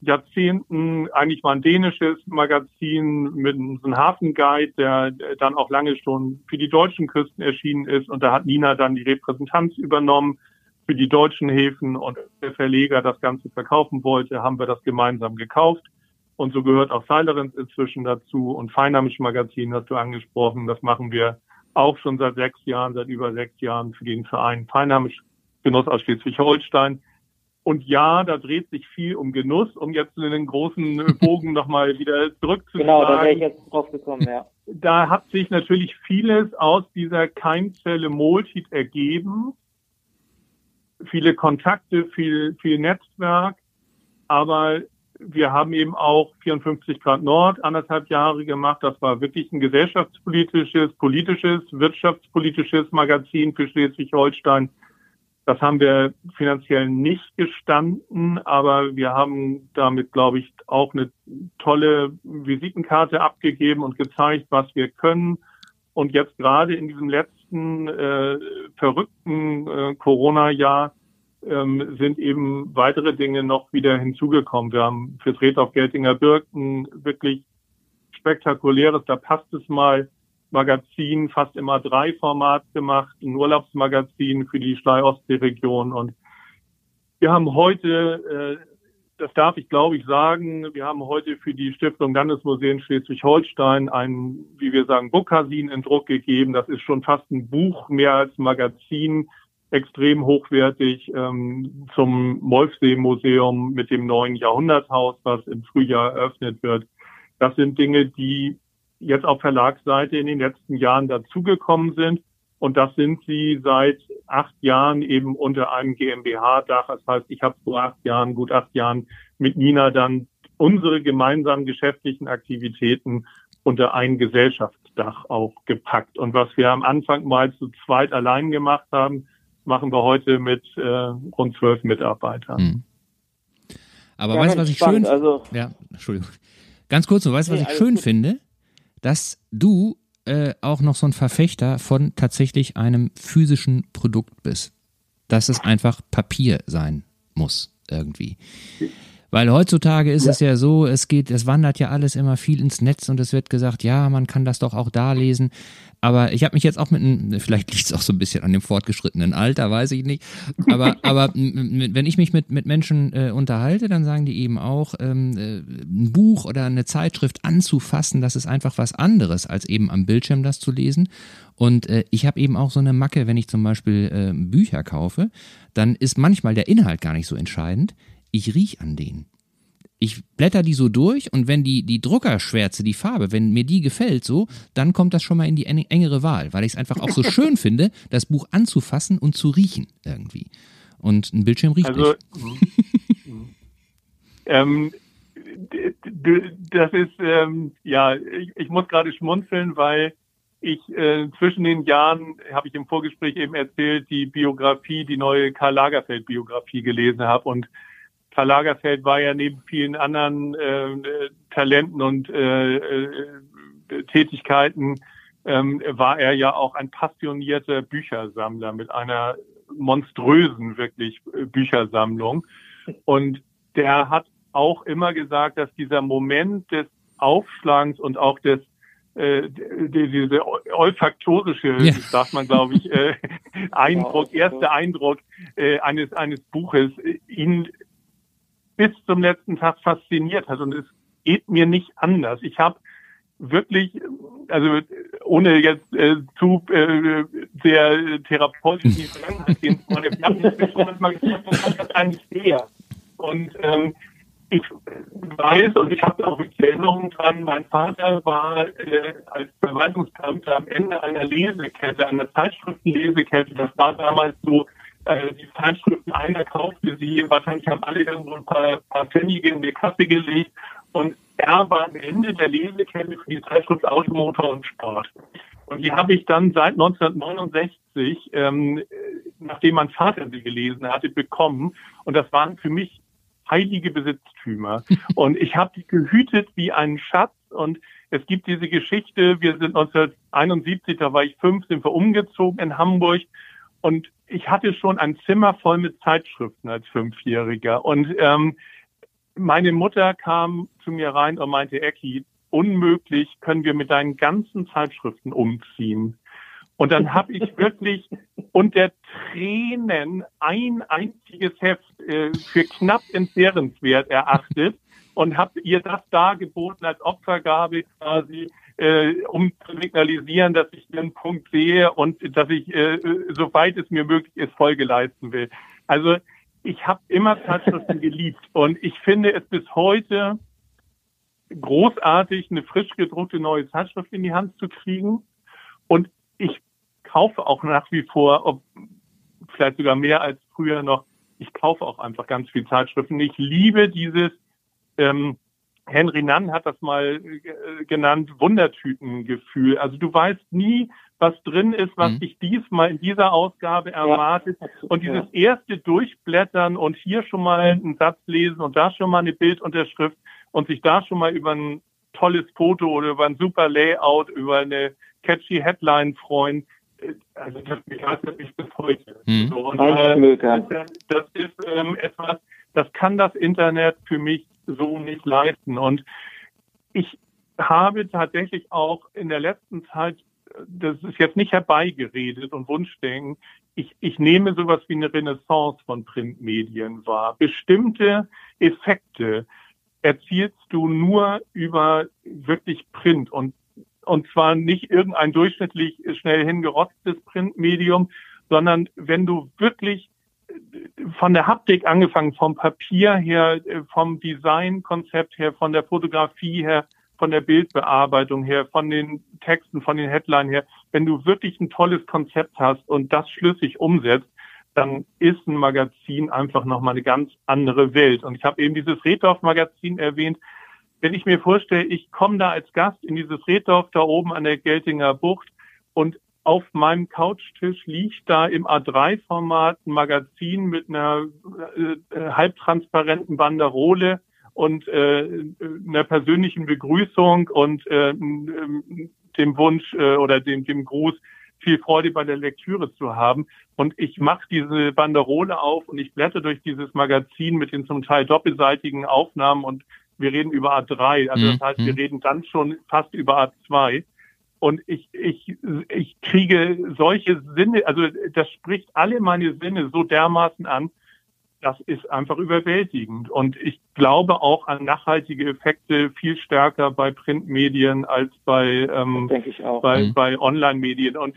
B: Jahrzehnten. Eigentlich war ein dänisches Magazin mit einem Hafenguide, der dann auch lange schon für die deutschen Küsten erschienen ist. Und da hat Nina dann die Repräsentanz übernommen für die deutschen Häfen und der Verleger das Ganze verkaufen wollte, haben wir das gemeinsam gekauft. Und so gehört auch Seilerins inzwischen dazu und Feinheimisch Magazin hast du angesprochen. Das machen wir auch schon seit sechs Jahren, seit über sechs Jahren für den Verein Feinheimisch Genuss aus Schleswig-Holstein. Und ja, da dreht sich viel um Genuss, um jetzt in den großen Bogen nochmal wieder zurückzuschlagen. Genau, da wäre ich jetzt drauf gekommen, ja. Da hat sich natürlich vieles aus dieser Keimzelle Moltit ergeben. Viele Kontakte, viel, viel Netzwerk. Aber wir haben eben auch 54 Grad Nord anderthalb Jahre gemacht. Das war wirklich ein gesellschaftspolitisches, politisches, wirtschaftspolitisches Magazin für Schleswig-Holstein. Das haben wir finanziell nicht gestanden, aber wir haben damit, glaube ich, auch eine tolle Visitenkarte abgegeben und gezeigt, was wir können. Und jetzt gerade in diesem letzten äh, verrückten äh, Corona-Jahr ähm, sind eben weitere Dinge noch wieder hinzugekommen. Wir haben für Dreh auf Geltinger Birken wirklich spektakuläres, da passt es mal, Magazin, fast immer drei Format gemacht, ein Urlaubsmagazin für die Schlei-Ostsee-Region. Und wir haben heute, äh, das darf ich glaube ich sagen, wir haben heute für die Stiftung Landesmuseen Schleswig-Holstein ein, wie wir sagen, Bookhasin in Druck gegeben. Das ist schon fast ein Buch mehr als Magazin extrem hochwertig ähm, zum Molfsee-Museum mit dem neuen Jahrhunderthaus, was im Frühjahr eröffnet wird. Das sind Dinge, die jetzt auf Verlagsseite in den letzten Jahren dazugekommen sind. Und das sind sie seit acht Jahren eben unter einem GmbH-Dach. Das heißt, ich habe vor acht Jahren, gut acht Jahren mit Nina dann unsere gemeinsamen geschäftlichen Aktivitäten unter ein Gesellschaftsdach auch gepackt. Und was wir am Anfang mal zu zweit allein gemacht haben, machen wir heute mit äh, rund zwölf Mitarbeitern. Hm.
A: Aber ja, weißt du, was ich spannend, schön also Ja, Entschuldigung. Ganz kurz, so, weißt du, was nee, ich schön gut. finde? Dass du äh, auch noch so ein Verfechter von tatsächlich einem physischen Produkt bist. Dass es einfach Papier sein muss, irgendwie. Weil heutzutage ist ja. es ja so, es geht, es wandert ja alles immer viel ins Netz und es wird gesagt, ja, man kann das doch auch da lesen. Aber ich habe mich jetzt auch mit einem, vielleicht liegt es auch so ein bisschen an dem fortgeschrittenen Alter, weiß ich nicht. Aber, aber wenn ich mich mit, mit Menschen äh, unterhalte, dann sagen die eben auch, ähm, äh, ein Buch oder eine Zeitschrift anzufassen, das ist einfach was anderes, als eben am Bildschirm das zu lesen. Und äh, ich habe eben auch so eine Macke, wenn ich zum Beispiel äh, Bücher kaufe, dann ist manchmal der Inhalt gar nicht so entscheidend ich riech an denen. Ich blätter die so durch und wenn die, die Druckerschwärze, die Farbe, wenn mir die gefällt so, dann kommt das schon mal in die engere Wahl, weil ich es einfach auch so schön finde, das Buch anzufassen und zu riechen irgendwie. Und ein Bildschirm riecht also, nicht.
B: ähm, das ist, ähm, ja, ich, ich muss gerade schmunzeln, weil ich äh, zwischen den Jahren, habe ich im Vorgespräch eben erzählt, die Biografie, die neue Karl Lagerfeld-Biografie gelesen habe und Karl Lagerfeld war ja neben vielen anderen äh, Talenten und äh, äh, Tätigkeiten ähm, war er ja auch ein passionierter Büchersammler mit einer monströsen wirklich äh, Büchersammlung. Und der hat auch immer gesagt, dass dieser Moment des Aufschlagens und auch des äh, die, diese olfaktorische, ja. sagt man glaube ich, äh, Eindruck, erster Eindruck äh, eines eines Buches ihn bis zum letzten Tag fasziniert hat und es geht mir nicht anders. Ich habe wirklich, also ohne jetzt äh, zu äh, sehr therapeutisch in die Vergangenheit gehen zu wollen, ich habe mich schon manchmal gefragt, was das eigentlich der? Und ähm, ich weiß und ich habe auch Erinnerungen dran, mein Vater war äh, als Verwaltungsbeamter am Ende einer Lesekette, einer Zeitschriftenlesekette. Das war damals so, äh, die Zeitschriften, einer kaufte sie, wahrscheinlich haben alle irgendwo ein paar, paar Pfennige in die Kasse gelegt und er war am Ende der Lesekette für die Zeitschrift Automotor und Sport. Und die habe ich dann seit 1969, ähm, nachdem mein Vater sie gelesen hatte, bekommen. Und das waren für mich heilige Besitztümer. Und ich habe die gehütet wie einen Schatz. Und es gibt diese Geschichte, wir sind 1971, da war ich fünf, sind wir umgezogen in Hamburg. Und ich hatte schon ein Zimmer voll mit Zeitschriften als Fünfjähriger. Und ähm, meine Mutter kam zu mir rein und meinte, Ecki, unmöglich können wir mit deinen ganzen Zeitschriften umziehen. Und dann habe ich wirklich unter Tränen ein einziges Heft äh, für knapp entbehrenswert erachtet und habe ihr das dargeboten als Opfergabe quasi, äh, um zu signalisieren, dass ich den Punkt sehe und dass ich, äh, soweit es mir möglich ist, Folge leisten will. Also ich habe immer Zeitschriften geliebt und ich finde es bis heute großartig, eine frisch gedruckte neue Zeitschrift in die Hand zu kriegen. Und ich kaufe auch nach wie vor, ob vielleicht sogar mehr als früher noch, ich kaufe auch einfach ganz viel Zeitschriften. Ich liebe dieses, ähm, Henry Nann hat das mal äh, genannt, Wundertütengefühl. Also du weißt nie, was drin ist, was mhm. dich diesmal in dieser Ausgabe erwartet. Ja, und dieses erste Durchblättern und hier schon mal einen Satz lesen und da schon mal eine Bildunterschrift und sich da schon mal über ein tolles Foto oder über ein super Layout, über eine catchy Headline freuen, also das begeistert mich bis heute. Mhm. So, und, äh, das ist ähm, etwas, das kann das Internet für mich so nicht leisten. Und ich habe tatsächlich auch in der letzten Zeit, das ist jetzt nicht herbeigeredet und Wunschdenken, ich, ich nehme sowas wie eine Renaissance von Printmedien wahr. Bestimmte Effekte erzielst du nur über wirklich Print und und zwar nicht irgendein durchschnittlich schnell hingerottetes Printmedium, sondern wenn du wirklich von der Haptik angefangen, vom Papier her, vom Designkonzept her, von der Fotografie her, von der Bildbearbeitung her, von den Texten, von den Headlines her, wenn du wirklich ein tolles Konzept hast und das schlüssig umsetzt, dann ist ein Magazin einfach nochmal eine ganz andere Welt. Und ich habe eben dieses Reddorf-Magazin erwähnt wenn ich mir vorstelle, ich komme da als Gast in dieses Reddorf da oben an der Geltinger Bucht und auf meinem Couchtisch liegt da im A3-Format ein Magazin mit einer äh, äh, halbtransparenten Banderole und äh, einer persönlichen Begrüßung und äh, dem Wunsch äh, oder dem, dem Gruß, viel Freude bei der Lektüre zu haben. Und ich mache diese Banderole auf und ich blätter durch dieses Magazin mit den zum Teil doppelseitigen Aufnahmen und wir reden über A3, also das heißt, wir mhm. reden dann schon fast über A2. Und ich, ich, ich kriege solche Sinne, also das spricht alle meine Sinne so dermaßen an, das ist einfach überwältigend. Und ich glaube auch an nachhaltige Effekte viel stärker bei Printmedien als bei, ähm, bei, mhm. bei Online-Medien. Und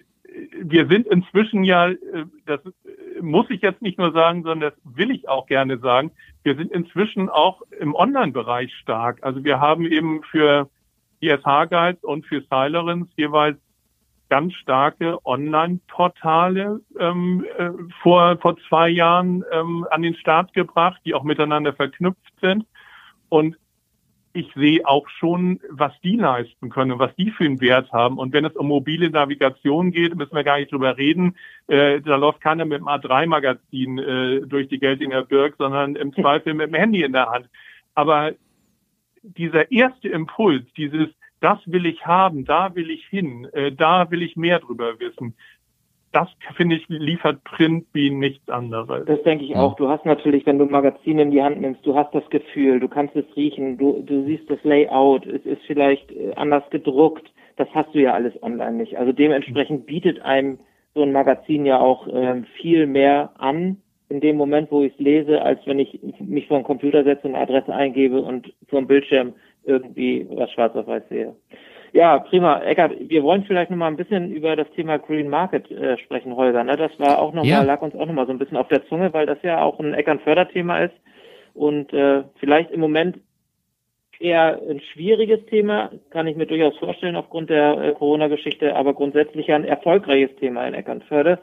B: wir sind inzwischen ja, äh, das muss ich jetzt nicht nur sagen, sondern das will ich auch gerne sagen, wir sind inzwischen auch im Online-Bereich stark. Also wir haben eben für ISH Guides und für Silerins jeweils ganz starke Online-Portale ähm, äh, vor, vor zwei Jahren ähm, an den Start gebracht, die auch miteinander verknüpft sind. Und ich sehe auch schon, was die leisten können, was die für einen Wert haben. Und wenn es um mobile Navigation geht, müssen wir gar nicht drüber reden. Äh, da läuft keiner mit dem A3-Magazin äh, durch die Geltinger Birk, sondern im Zweifel mit dem Handy in der Hand. Aber dieser erste Impuls, dieses, das will ich haben, da will ich hin, äh, da will ich mehr drüber wissen, das finde ich liefert Print wie nichts anderes.
C: Das denke ich auch. Du hast natürlich, wenn du ein Magazin in die Hand nimmst, du hast das Gefühl, du kannst es riechen, du, du siehst das Layout, es ist vielleicht äh, anders gedruckt. das hast du ja alles online nicht. Also dementsprechend bietet einem so ein Magazin ja auch ähm, viel mehr an in dem Moment, wo ich es lese, als wenn ich mich vor den Computer setze und eine Adresse eingebe und vor dem Bildschirm irgendwie was schwarz auf weiß sehe. Ja, prima. Eckart, wir wollen vielleicht noch mal ein bisschen über das Thema Green Market äh, sprechen, Holger. Ne? Das war auch noch ja. mal, lag uns auch noch mal so ein bisschen auf der Zunge, weil das ja auch ein Eckern-Förderthema ist und äh, vielleicht im Moment eher ein schwieriges Thema, kann ich mir durchaus vorstellen aufgrund der äh, Corona-Geschichte, aber grundsätzlich ein erfolgreiches Thema in Eckernförde.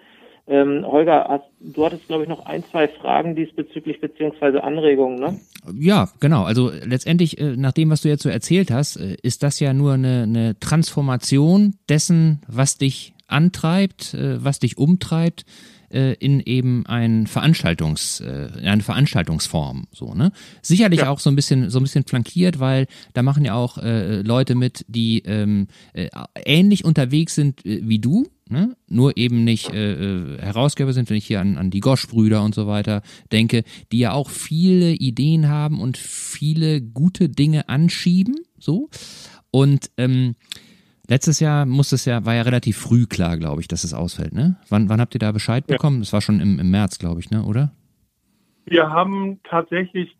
C: Ähm, Holger, hast, du hattest, glaube ich, noch ein, zwei Fragen diesbezüglich beziehungsweise Anregungen, ne?
A: Ja, genau. Also letztendlich, äh, nach dem, was du jetzt so erzählt hast, äh, ist das ja nur eine, eine Transformation dessen, was dich antreibt, äh, was dich umtreibt äh, in eben ein Veranstaltungs, äh, eine Veranstaltungsform. So, ne? Sicherlich ja. auch so ein bisschen, so ein bisschen flankiert, weil da machen ja auch äh, Leute mit, die ähm, äh, ähnlich unterwegs sind äh, wie du, Ne? Nur eben nicht äh, äh, Herausgeber sind, wenn ich hier an, an die Gosch-Brüder und so weiter denke, die ja auch viele Ideen haben und viele gute Dinge anschieben, so. Und ähm, Letztes Jahr muss es ja, war ja relativ früh klar, glaube ich, dass es ausfällt, ne? Wann, wann habt ihr da Bescheid ja. bekommen? Das war schon im, im März, glaube ich, ne, oder?
B: Wir haben tatsächlich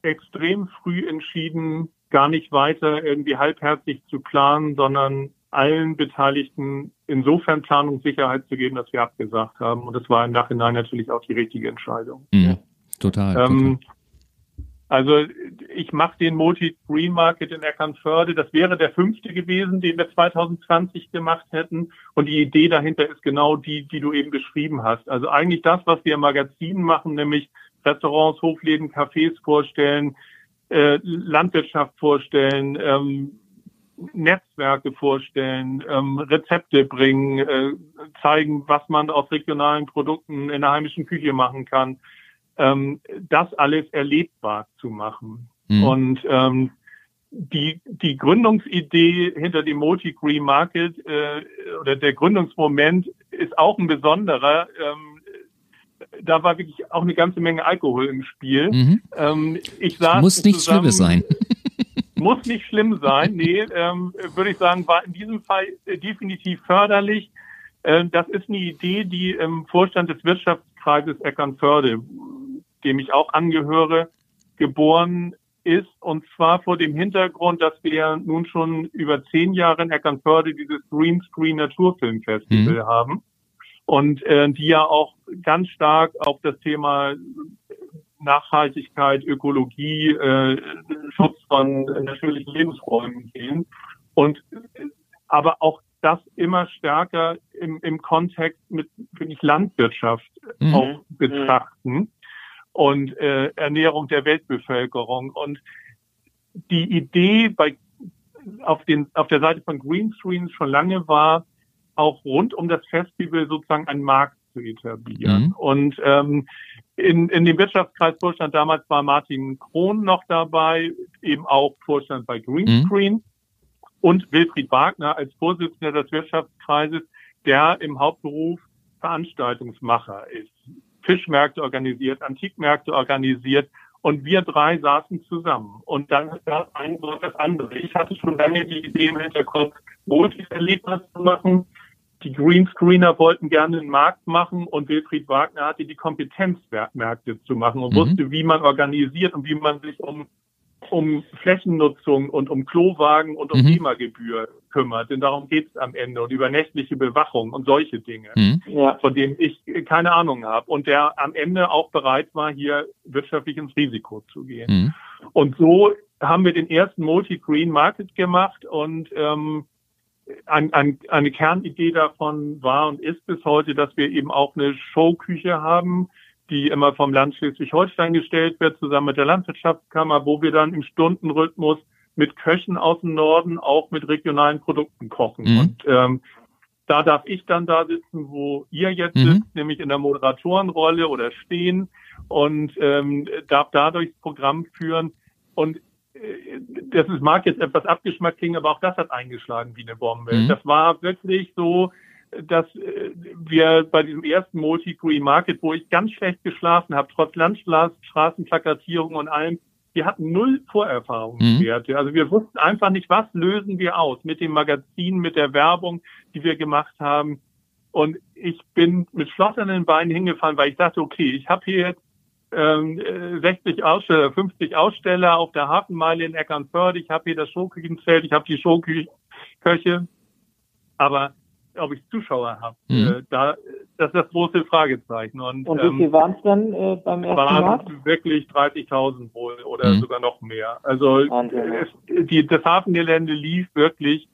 B: extrem früh entschieden, gar nicht weiter irgendwie halbherzig zu planen, sondern allen Beteiligten insofern Planungssicherheit zu geben, dass wir abgesagt haben. Und das war im Nachhinein natürlich auch die richtige Entscheidung.
A: Mhm. Total. Ähm,
B: total. Also ich mache den Multi Green Market in Eckernförde. Das wäre der fünfte gewesen, den wir 2020 gemacht hätten. Und die Idee dahinter ist genau die, die du eben beschrieben hast. Also eigentlich das, was wir im Magazin machen, nämlich Restaurants, Hofläden, Cafés vorstellen, äh, Landwirtschaft vorstellen, ähm, Netzwerke vorstellen, ähm, Rezepte bringen, äh, zeigen, was man aus regionalen Produkten in der heimischen Küche machen kann ähm, das alles erlebbar zu machen. Mhm. Und ähm, die, die Gründungsidee hinter dem Multi-Green Market äh, oder der Gründungsmoment ist auch ein besonderer. Ähm, da war wirklich auch eine ganze Menge Alkohol im Spiel.
A: Mhm. Ähm, ich saß muss nichts Schlimmes sein.
B: Muss nicht schlimm sein. Nee, ähm, würde ich sagen, war in diesem Fall definitiv förderlich. Ähm, das ist eine Idee, die im Vorstand des Wirtschaftskreises Eckernförde dem ich auch angehöre, geboren ist. Und zwar vor dem Hintergrund, dass wir nun schon über zehn Jahre in Eckernförde dieses Greenscreen Naturfilm Festival mhm. haben. Und äh, die ja auch ganz stark auf das Thema Nachhaltigkeit, Ökologie, äh, Schutz von natürlichen Lebensräumen gehen. Und aber auch das immer stärker im, im Kontext mit finde ich Landwirtschaft mhm. auch betrachten und äh, Ernährung der Weltbevölkerung. Und die Idee bei, auf, den, auf der Seite von Greenscreens schon lange war, auch rund um das Festival sozusagen einen Markt zu etablieren. Mhm. Und ähm, in, in dem Wirtschaftskreisvorstand damals war Martin Krohn noch dabei, eben auch Vorstand bei Greenscreen mhm. und Wilfried Wagner als Vorsitzender des Wirtschaftskreises, der im Hauptberuf Veranstaltungsmacher ist. Fischmärkte organisiert, Antikmärkte organisiert und wir drei saßen zusammen. Und dann gab ein so das andere. Ich hatte schon lange die Idee im Hinterkopf, Multi-Erlebnis zu machen. Die Greenscreener wollten gerne einen Markt machen und Wilfried Wagner hatte die Kompetenz, Märkte zu machen und mhm. wusste, wie man organisiert und wie man sich um um Flächennutzung und um Klowagen und um mhm. GEMA-Gebühr kümmert. Denn darum geht es am Ende und über nächtliche Bewachung und solche Dinge, mhm. von denen ich keine Ahnung habe. Und der am Ende auch bereit war, hier wirtschaftlich ins Risiko zu gehen. Mhm. Und so haben wir den ersten Multi-Green Market gemacht und ähm, ein, ein, eine Kernidee davon war und ist bis heute, dass wir eben auch eine Showküche haben, die immer vom Land Schleswig-Holstein gestellt wird, zusammen mit der Landwirtschaftskammer, wo wir dann im Stundenrhythmus mit Köchen aus dem Norden auch mit regionalen Produkten kochen. Mhm. Und ähm, da darf ich dann da sitzen, wo ihr jetzt mhm. sitzt, nämlich in der Moderatorenrolle oder stehen und ähm, darf dadurch das Programm führen. Und das ist, mag jetzt etwas abgeschmackt klingen, aber auch das hat eingeschlagen wie eine Bombe. Mhm. Das war wirklich so, dass äh, wir bei diesem ersten Multi-Green Market, wo ich ganz schlecht geschlafen habe, trotz Landstraßenplakatierung und allem, wir hatten null Vorerfahrungswerte. Mhm. Also wir wussten einfach nicht, was lösen wir aus mit dem Magazin, mit der Werbung, die wir gemacht haben. Und ich bin mit schlotternden Beinen hingefallen, weil ich dachte, okay, ich habe hier jetzt 60 Aussteller, 50 Aussteller auf der Hafenmeile in Eckernförde, ich habe hier das Showküchenfeld, ich habe die Showköche, aber ob ich Zuschauer habe, mhm. äh, da, das ist das große Fragezeichen.
C: Und, Und wie ähm, viel waren es dann äh, beim ersten waren Markt?
B: wirklich 30.000 wohl oder mhm. sogar noch mehr. Also es, die, das Hafengelände lief wirklich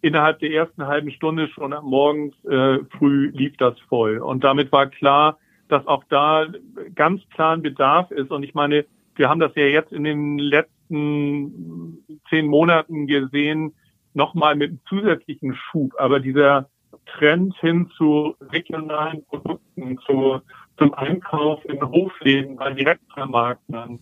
B: innerhalb der ersten halben Stunde schon morgens äh, früh lief das voll. Und damit war klar, dass auch da ganz klar ein Bedarf ist. Und ich meine, wir haben das ja jetzt in den letzten zehn Monaten gesehen, nochmal mit einem zusätzlichen Schub. Aber dieser Trend hin zu regionalen Produkten, zu, zum Einkauf in Hofläden bei Direktvermarktern,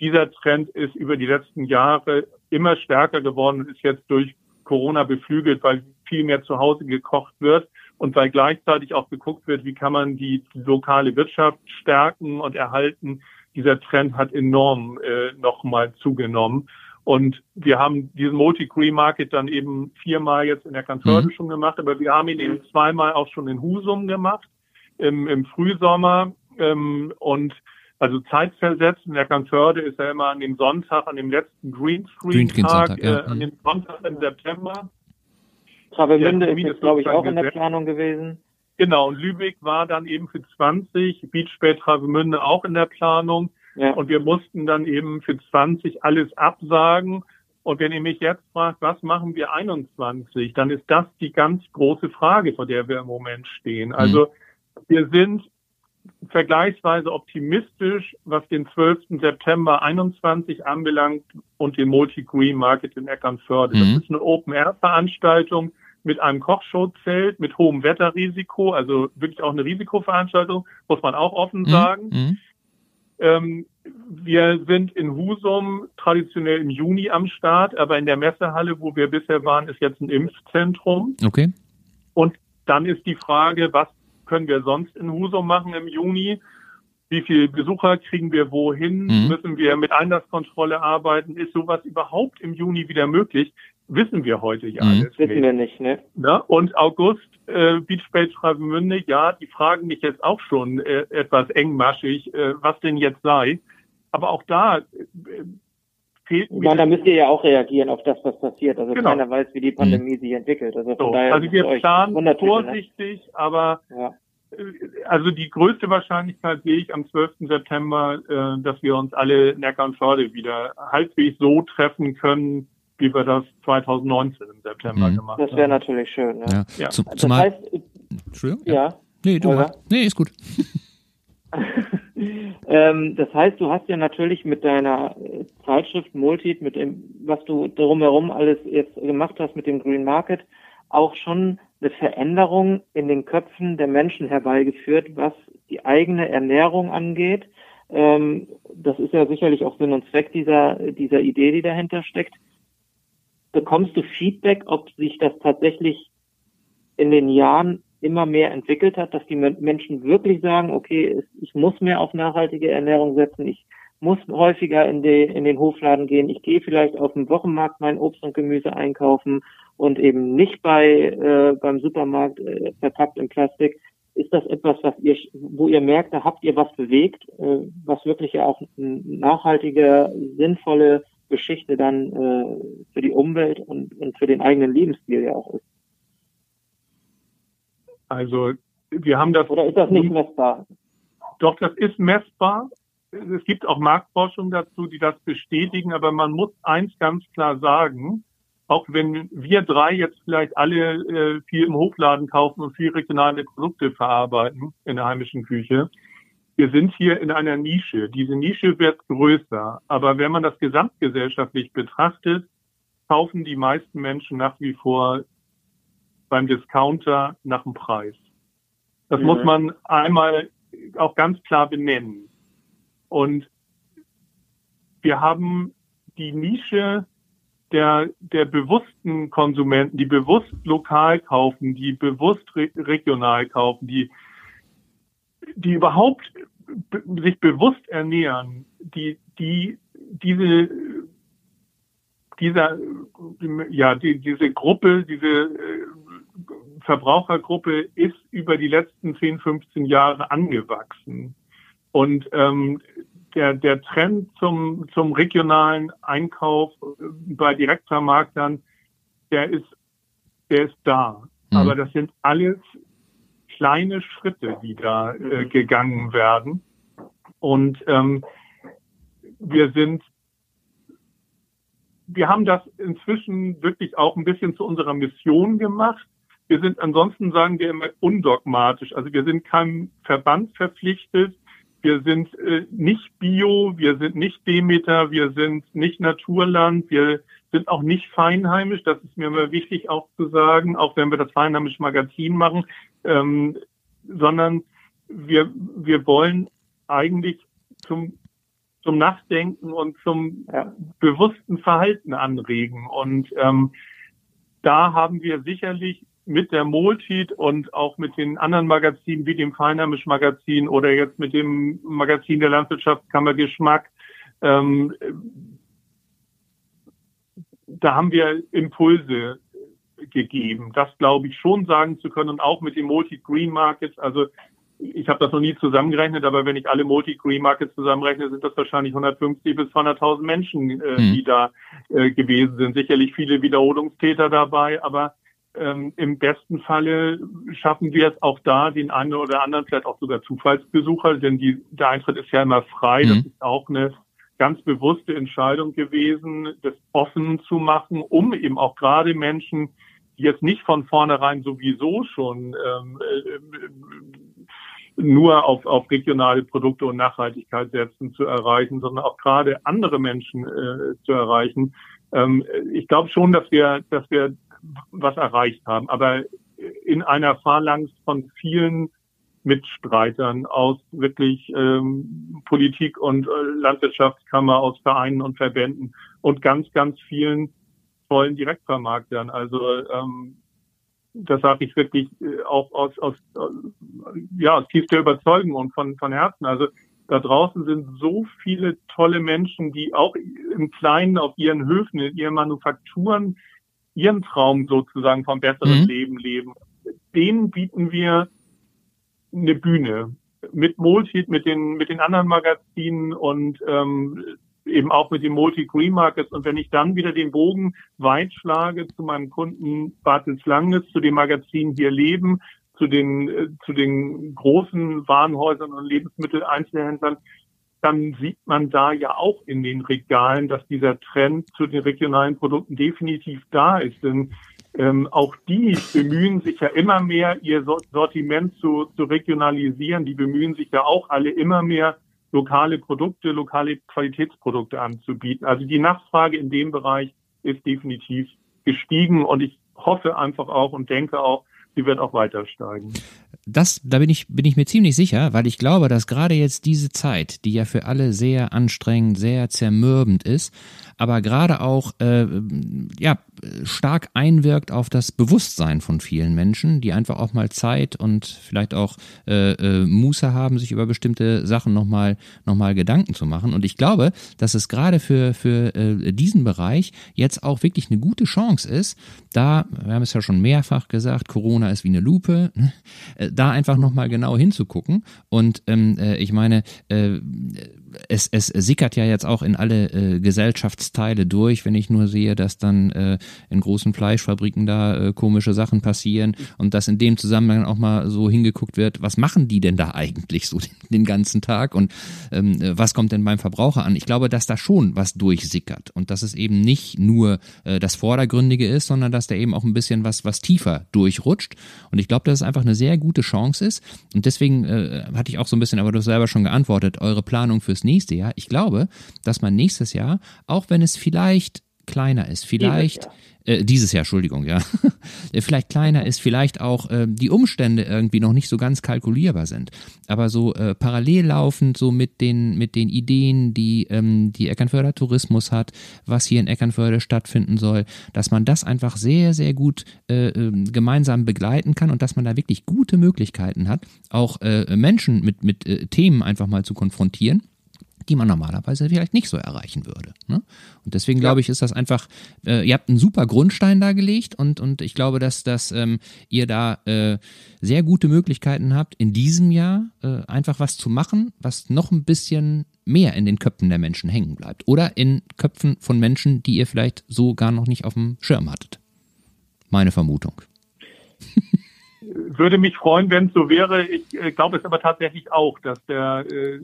B: dieser Trend ist über die letzten Jahre immer stärker geworden und ist jetzt durch Corona beflügelt, weil viel mehr zu Hause gekocht wird und weil gleichzeitig auch geguckt wird, wie kann man die lokale Wirtschaft stärken und erhalten. Dieser Trend hat enorm äh, nochmal zugenommen. Und wir haben diesen Multi-Green-Market dann eben viermal jetzt in der Kanzlei mhm. schon gemacht, aber wir haben ihn eben zweimal auch schon in Husum gemacht, im, im Frühsommer. Ähm, und also zeitversetzt. In der Kanzörde ist ja immer an dem Sonntag, an dem letzten Greenscreen-Tag, Green äh, an dem Sonntag im September.
C: Travemünde ist jetzt, glaube ich, auch in der Planung gewesen.
B: Genau, und Lübeck war dann eben für 20, Beachbay Travemünde auch in der Planung. Ja. Und wir mussten dann eben für 20 alles absagen. Und wenn ihr mich jetzt fragt, was machen wir 21, dann ist das die ganz große Frage, vor der wir im Moment stehen. Also mhm. wir sind vergleichsweise optimistisch, was den 12. September 21 anbelangt und den Multi-Green Market in Eckernförde. Mhm. Das ist eine Open-Air-Veranstaltung mit einem Kochshowzelt, mit hohem Wetterrisiko, also wirklich auch eine Risikoveranstaltung, muss man auch offen mhm. sagen. Mhm. Ähm, wir sind in Husum traditionell im Juni am Start, aber in der Messehalle, wo wir bisher waren, ist jetzt ein Impfzentrum.
A: Okay.
B: Und dann ist die Frage, was können wir sonst in Husum machen im Juni? Wie viele Besucher kriegen wir wohin? Mhm. Müssen wir mit Einlasskontrolle arbeiten? Ist sowas überhaupt im Juni wieder möglich? Wissen wir heute ja
C: mhm. alles. Wissen nicht. wir nicht, ne?
B: Ja, und August, äh, Beach Base Travemünde, ja, die fragen mich jetzt auch schon äh, etwas engmaschig, äh, was denn jetzt sei. Aber auch da äh,
C: fehlt mir. Ja, da müsst ihr ja auch reagieren auf das, was passiert. Also genau. keiner weiß, wie die Pandemie mhm. sich entwickelt. Also,
B: von so, daher also wir planen ne? vorsichtig, ne? aber ja. Äh, also die größte Wahrscheinlichkeit sehe ich am 12. September, äh, dass wir uns alle in Eckernförde wieder halbwegs so treffen können, wie wir das 2019 im September mhm. gemacht haben.
C: Das wäre natürlich schön. Ja. ja.
A: ja. Zum, das heißt, Entschuldigung? Ja. Nee, du. Oder? Nee, ist gut.
C: ähm, das heißt, du hast ja natürlich mit deiner äh, Zeitschrift Multit, mit dem, was du drumherum alles jetzt gemacht hast mit dem Green Market, auch schon eine Veränderung in den Köpfen der Menschen herbeigeführt, was die eigene Ernährung angeht. Ähm, das ist ja sicherlich auch Sinn und Zweck dieser, dieser Idee, die dahinter steckt. Bekommst du Feedback, ob sich das tatsächlich in den Jahren immer mehr entwickelt hat, dass die Menschen wirklich sagen, okay, ich muss mehr auf nachhaltige Ernährung setzen, ich muss häufiger in, die, in den Hofladen gehen, ich gehe vielleicht auf dem Wochenmarkt mein Obst und Gemüse einkaufen und eben nicht bei äh, beim Supermarkt äh, verpackt in Plastik. Ist das etwas, was ihr, wo ihr merkt, da habt ihr was bewegt, äh, was wirklich ja auch eine nachhaltige, sinnvolle Geschichte dann äh, für die Umwelt und, und für den eigenen Lebensstil ja auch ist?
B: Also wir haben das.
C: Oder ist das nicht messbar?
B: Doch, das ist messbar. Es gibt auch Marktforschung dazu, die das bestätigen, aber man muss eins ganz klar sagen, auch wenn wir drei jetzt vielleicht alle äh, viel im Hofladen kaufen und viel regionale Produkte verarbeiten in der heimischen Küche, wir sind hier in einer Nische. Diese Nische wird größer, aber wenn man das gesamtgesellschaftlich betrachtet, kaufen die meisten Menschen nach wie vor beim Discounter nach dem Preis. Das mhm. muss man einmal auch ganz klar benennen. Und wir haben die Nische der, der bewussten Konsumenten, die bewusst lokal kaufen, die bewusst re regional kaufen, die, die überhaupt sich bewusst ernähren, die, die, diese, dieser, ja, die, diese Gruppe, diese äh, Verbrauchergruppe ist über die letzten 10, 15 Jahre angewachsen. Und ähm, der, der Trend zum, zum regionalen Einkauf bei Direktvermarktern, der ist, der ist da. Mhm. Aber das sind alles kleine Schritte, die da äh, gegangen werden. Und ähm, wir sind, wir haben das inzwischen wirklich auch ein bisschen zu unserer Mission gemacht. Wir sind ansonsten, sagen wir immer, undogmatisch. Also wir sind keinem Verband verpflichtet. Wir sind äh, nicht Bio, wir sind nicht Demeter, wir sind nicht Naturland, wir sind auch nicht feinheimisch. Das ist mir immer wichtig auch zu sagen, auch wenn wir das feinheimische Magazin machen ähm, sondern wir, wir wollen eigentlich zum, zum Nachdenken und zum ja. bewussten Verhalten anregen. Und ähm, da haben wir sicherlich mit der Moltit und auch mit den anderen Magazinen wie dem Feinheimisch Magazin oder jetzt mit dem Magazin der Landwirtschaftskammer Geschmack, ähm, da haben wir Impulse gegeben. Das glaube ich schon sagen zu können und auch mit den Multi-Green Markets. Also ich habe das noch nie zusammengerechnet, aber wenn ich alle Multi-Green Markets zusammenrechne, sind das wahrscheinlich 150 bis 200.000 Menschen, äh, mhm. die da äh, gewesen sind. Sicherlich viele Wiederholungstäter dabei, aber ähm, im besten Falle schaffen wir es auch da, den einen oder anderen, vielleicht auch sogar Zufallsbesucher, denn die, der Eintritt ist ja immer frei. Mhm. Das ist auch eine ganz bewusste Entscheidung gewesen, das offen zu machen, um eben auch gerade Menschen, die jetzt nicht von vornherein sowieso schon ähm, äh, nur auf, auf regionale Produkte und Nachhaltigkeit setzen zu erreichen, sondern auch gerade andere Menschen äh, zu erreichen. Ähm, ich glaube schon, dass wir, dass wir was erreicht haben, aber in einer Phalanx von vielen Mitstreitern aus wirklich ähm, Politik und äh, Landwirtschaftskammer, aus Vereinen und Verbänden und ganz, ganz vielen tollen Direktvermarktern. Also ähm, das sage ich wirklich äh, auch aus, aus, ja, aus tiefster Überzeugung und von, von Herzen. Also da draußen sind so viele tolle Menschen, die auch im Kleinen auf ihren Höfen, in ihren Manufakturen ihren Traum sozusagen vom besseren mhm. Leben leben. Denen bieten wir eine Bühne mit Multi, mit den mit den anderen Magazinen und ähm, eben auch mit den Multi-Green Markets. Und wenn ich dann wieder den Bogen weit schlage zu meinem Kunden Bartels Langes, zu dem Magazin Hier Leben, zu den, äh, zu den großen Warenhäusern und Lebensmitteleinzelhändlern, dann sieht man da ja auch in den Regalen, dass dieser Trend zu den regionalen Produkten definitiv da ist. Denn ähm, auch die bemühen sich ja immer mehr, ihr Sortiment zu, zu regionalisieren. Die bemühen sich ja auch alle immer mehr, lokale Produkte, lokale Qualitätsprodukte anzubieten. Also die Nachfrage in dem Bereich ist definitiv gestiegen und ich hoffe einfach auch und denke auch, sie wird auch weiter steigen.
A: Das, da bin ich, bin ich mir ziemlich sicher, weil ich glaube, dass gerade jetzt diese Zeit, die ja für alle sehr anstrengend, sehr zermürbend ist, aber gerade auch äh, ja stark einwirkt auf das Bewusstsein von vielen Menschen, die einfach auch mal Zeit und vielleicht auch äh, äh, Muße haben, sich über bestimmte Sachen nochmal noch mal Gedanken zu machen. Und ich glaube, dass es gerade für, für äh, diesen Bereich jetzt auch wirklich eine gute Chance ist, da, wir haben es ja schon mehrfach gesagt, Corona ist wie eine Lupe, ne? äh, da einfach nochmal genau hinzugucken. Und ähm, äh, ich meine, äh, es, es sickert ja jetzt auch in alle äh, Gesellschaftsteile durch, wenn ich nur sehe, dass dann äh, in großen Fleischfabriken da äh, komische Sachen passieren und dass in dem Zusammenhang auch mal so hingeguckt wird, was machen die denn da eigentlich so den, den ganzen Tag und ähm, was kommt denn beim Verbraucher an? Ich glaube, dass da schon was durchsickert und dass es eben nicht nur äh, das Vordergründige ist, sondern dass da eben auch ein bisschen was, was tiefer durchrutscht und ich glaube, dass es einfach eine sehr gute Chance ist und deswegen äh, hatte ich auch so ein bisschen, aber du hast selber schon geantwortet, eure Planung fürs nächste Jahr. Ich glaube, dass man nächstes Jahr, auch wenn es vielleicht kleiner ist, vielleicht äh, dieses Jahr, Entschuldigung, ja, vielleicht kleiner ist, vielleicht auch äh, die Umstände irgendwie noch nicht so ganz kalkulierbar sind, aber so äh, parallel laufend so mit den mit den Ideen, die ähm, die Eckernförder Tourismus hat, was hier in Eckernförde stattfinden soll, dass man das einfach sehr sehr gut äh, ähm, gemeinsam begleiten kann und dass man da wirklich gute Möglichkeiten hat, auch äh, Menschen mit mit äh, Themen einfach mal zu konfrontieren die man normalerweise vielleicht nicht so erreichen würde. Ne? Und deswegen glaube ich, ist das einfach, äh, ihr habt einen super Grundstein da gelegt und, und ich glaube, dass, dass ähm, ihr da äh, sehr gute Möglichkeiten habt, in diesem Jahr äh, einfach was zu machen, was noch ein bisschen mehr in den Köpfen der Menschen hängen bleibt. Oder in Köpfen von Menschen, die ihr vielleicht so gar noch nicht auf dem Schirm hattet. Meine Vermutung.
B: Würde mich freuen, wenn es so wäre. Ich äh, glaube es aber tatsächlich auch, dass der, äh,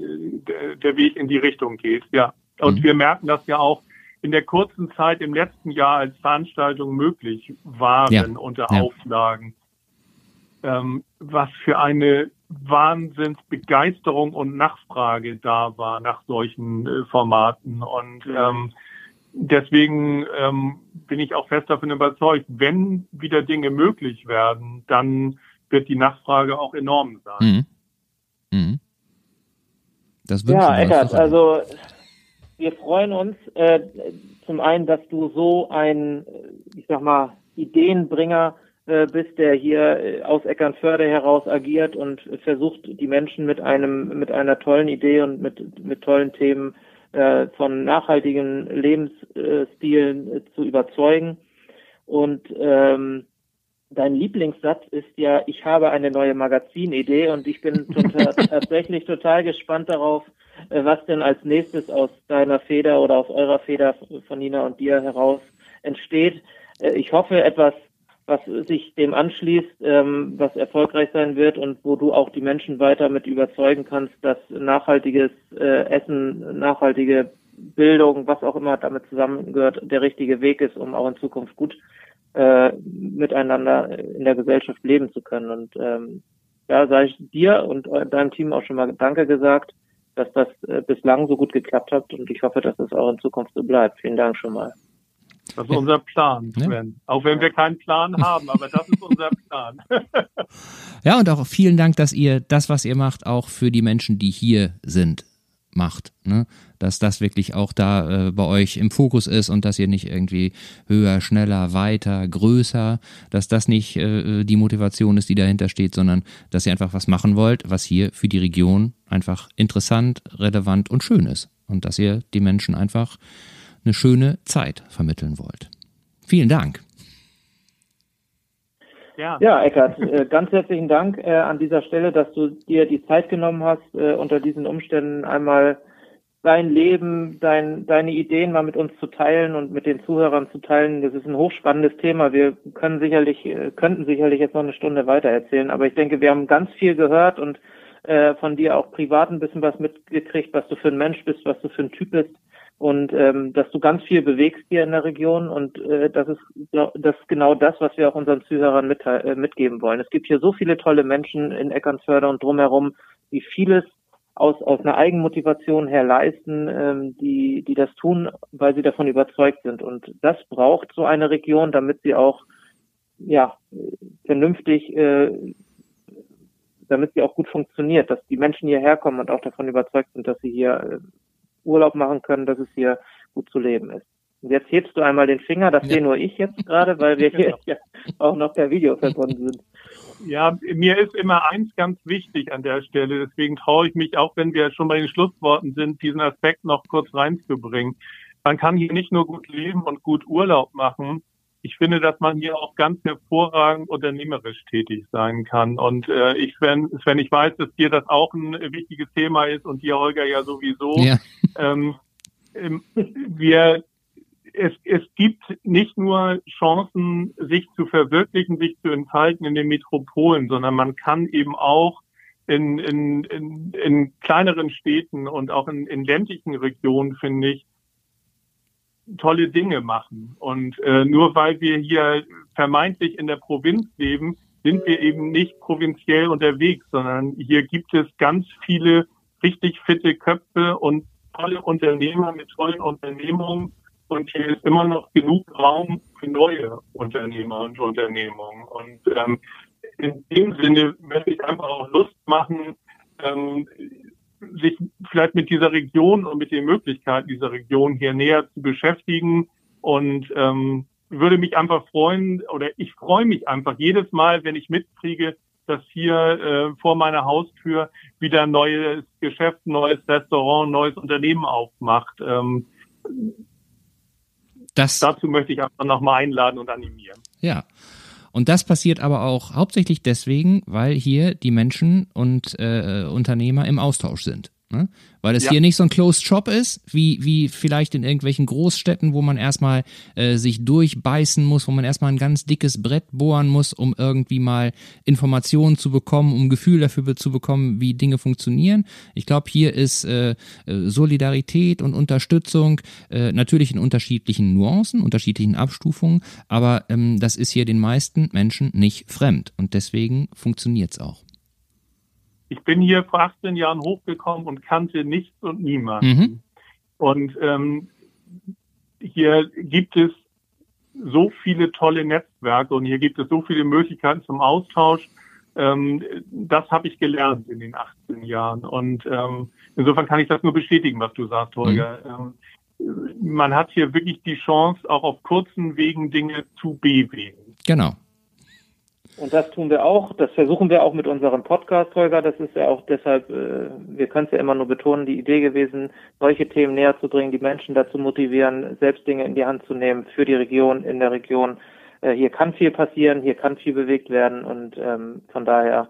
B: der, der Weg in die Richtung geht. Ja. Und mhm. wir merken das ja auch in der kurzen Zeit im letzten Jahr als Veranstaltungen möglich waren ja. unter ja. Auflagen. Ähm, was für eine Wahnsinnsbegeisterung und Nachfrage da war nach solchen äh, Formaten. Und ähm, deswegen ähm, bin ich auch fest davon überzeugt, wenn wieder Dinge möglich werden, dann wird die Nachfrage auch enorm sein. Mhm. Mhm.
C: Das ja, Eckert, also wir freuen uns äh, zum einen, dass du so ein, ich sag mal, Ideenbringer äh, bist, der hier äh, aus Eckernförde heraus agiert und versucht, die Menschen mit einem, mit einer tollen Idee und mit, mit tollen Themen äh, von nachhaltigen Lebensstilen äh, zu überzeugen. Und ähm, dein Lieblingssatz ist ja, ich habe eine neue Magazinidee und ich bin tatsächlich total gespannt darauf, äh, was denn als nächstes aus deiner Feder oder aus eurer Feder von Nina und dir heraus entsteht. Äh, ich hoffe etwas, was sich dem anschließt, ähm, was erfolgreich sein wird und wo du auch die Menschen weiter mit überzeugen kannst, dass nachhaltiges äh, Essen, nachhaltige Bildung, was auch immer damit zusammengehört, der richtige Weg ist, um auch in Zukunft gut äh, miteinander in der Gesellschaft leben zu können. Und ähm, ja, sage ich dir und deinem Team auch schon mal Danke gesagt, dass das äh, bislang so gut geklappt hat und ich hoffe, dass es auch in Zukunft so bleibt. Vielen Dank schon mal.
B: Das ist unser Plan, Sven. Ja. Auch wenn wir keinen Plan haben, aber das ist unser Plan.
A: ja, und auch vielen Dank, dass ihr das, was ihr macht, auch für die Menschen, die hier sind, macht. Ne? Dass das wirklich auch da äh, bei euch im Fokus ist und dass ihr nicht irgendwie höher, schneller, weiter, größer, dass das nicht äh, die Motivation ist, die dahinter steht, sondern dass ihr einfach was machen wollt, was hier für die Region einfach interessant, relevant und schön ist. Und dass ihr die Menschen einfach eine schöne Zeit vermitteln wollt. Vielen Dank.
C: Ja, ja äh, ganz herzlichen Dank äh, an dieser Stelle, dass du dir die Zeit genommen hast, äh, unter diesen Umständen einmal dein Leben, dein, deine Ideen mal mit uns zu teilen und mit den Zuhörern zu teilen. Das ist ein hochspannendes Thema. Wir können sicherlich, könnten sicherlich jetzt noch eine Stunde weiter erzählen, aber ich denke, wir haben ganz viel gehört und von dir auch privat ein bisschen was mitgekriegt, was du für ein Mensch bist, was du für ein Typ bist und ähm, dass du ganz viel bewegst hier in der Region und äh, das ist das ist genau das, was wir auch unseren Zuhörern mit, äh, mitgeben wollen. Es gibt hier so viele tolle Menschen in Eckernförde und drumherum, die vieles aus, aus einer Eigenmotivation her leisten, ähm, die, die das tun, weil sie davon überzeugt sind. Und das braucht so eine Region, damit sie auch ja vernünftig, äh, damit sie auch gut funktioniert, dass die Menschen hierher kommen und auch davon überzeugt sind, dass sie hier äh, Urlaub machen können, dass es hier gut zu leben ist. Und jetzt hebst du einmal den Finger, das ja. sehe nur ich jetzt gerade, weil wir hier ja auch noch per Video verbunden sind.
B: Ja, mir ist immer eins ganz wichtig an der Stelle, deswegen traue ich mich, auch wenn wir schon bei den Schlussworten sind, diesen Aspekt noch kurz reinzubringen. Man kann hier nicht nur gut leben und gut Urlaub machen, ich finde, dass man hier auch ganz hervorragend unternehmerisch tätig sein kann. Und äh, ich, Sven, Sven, ich weiß, dass dir das auch ein wichtiges Thema ist und dir, Holger, ja sowieso. Ja. Ähm, ähm, wir, es, es gibt nicht nur Chancen, sich zu verwirklichen, sich zu entfalten in den Metropolen, sondern man kann eben auch in, in, in, in kleineren Städten und auch in, in ländlichen Regionen, finde ich, tolle Dinge machen. Und äh, nur weil wir hier vermeintlich in der Provinz leben, sind wir eben nicht provinziell unterwegs, sondern hier gibt es ganz viele richtig fitte Köpfe und tolle Unternehmer mit tollen Unternehmungen. und hier ist immer noch genug Raum für neue Unternehmer und Unternehmungen. Und ähm, in dem Sinne möchte ich einfach auch Lust machen, ähm, sich vielleicht mit dieser Region und mit den Möglichkeiten dieser Region hier näher zu beschäftigen und ähm, würde mich einfach freuen oder ich freue mich einfach jedes Mal, wenn ich mitkriege, dass hier äh, vor meiner Haustür wieder ein neues Geschäft, ein neues Restaurant, ein neues Unternehmen aufmacht. Ähm, das, dazu möchte ich einfach nochmal einladen und animieren.
A: Ja. Und das passiert aber auch hauptsächlich deswegen, weil hier die Menschen und äh, Unternehmer im Austausch sind. Ne? Weil es ja. hier nicht so ein Closed Shop ist, wie, wie vielleicht in irgendwelchen Großstädten, wo man erstmal äh, sich durchbeißen muss, wo man erstmal ein ganz dickes Brett bohren muss, um irgendwie mal Informationen zu bekommen, um Gefühl dafür zu bekommen, wie Dinge funktionieren. Ich glaube, hier ist äh, äh, Solidarität und Unterstützung äh, natürlich in unterschiedlichen Nuancen, unterschiedlichen Abstufungen, aber ähm, das ist hier den meisten Menschen nicht fremd und deswegen funktioniert's auch.
B: Ich bin hier vor 18 Jahren hochgekommen und kannte nichts und niemanden. Mhm. Und ähm, hier gibt es so viele tolle Netzwerke und hier gibt es so viele Möglichkeiten zum Austausch. Ähm, das habe ich gelernt in den 18 Jahren. Und ähm, insofern kann ich das nur bestätigen, was du sagst, Holger. Mhm. Ähm, man hat hier wirklich die Chance, auch auf kurzen Wegen Dinge zu bewegen.
A: Genau.
C: Und das tun wir auch. Das versuchen wir auch mit unserem Podcast, Holger. Das ist ja auch deshalb, äh, wir können es ja immer nur betonen, die Idee gewesen, solche Themen näher zu bringen, die Menschen dazu motivieren, selbst Dinge in die Hand zu nehmen für die Region, in der Region. Äh, hier kann viel passieren, hier kann viel bewegt werden und ähm, von daher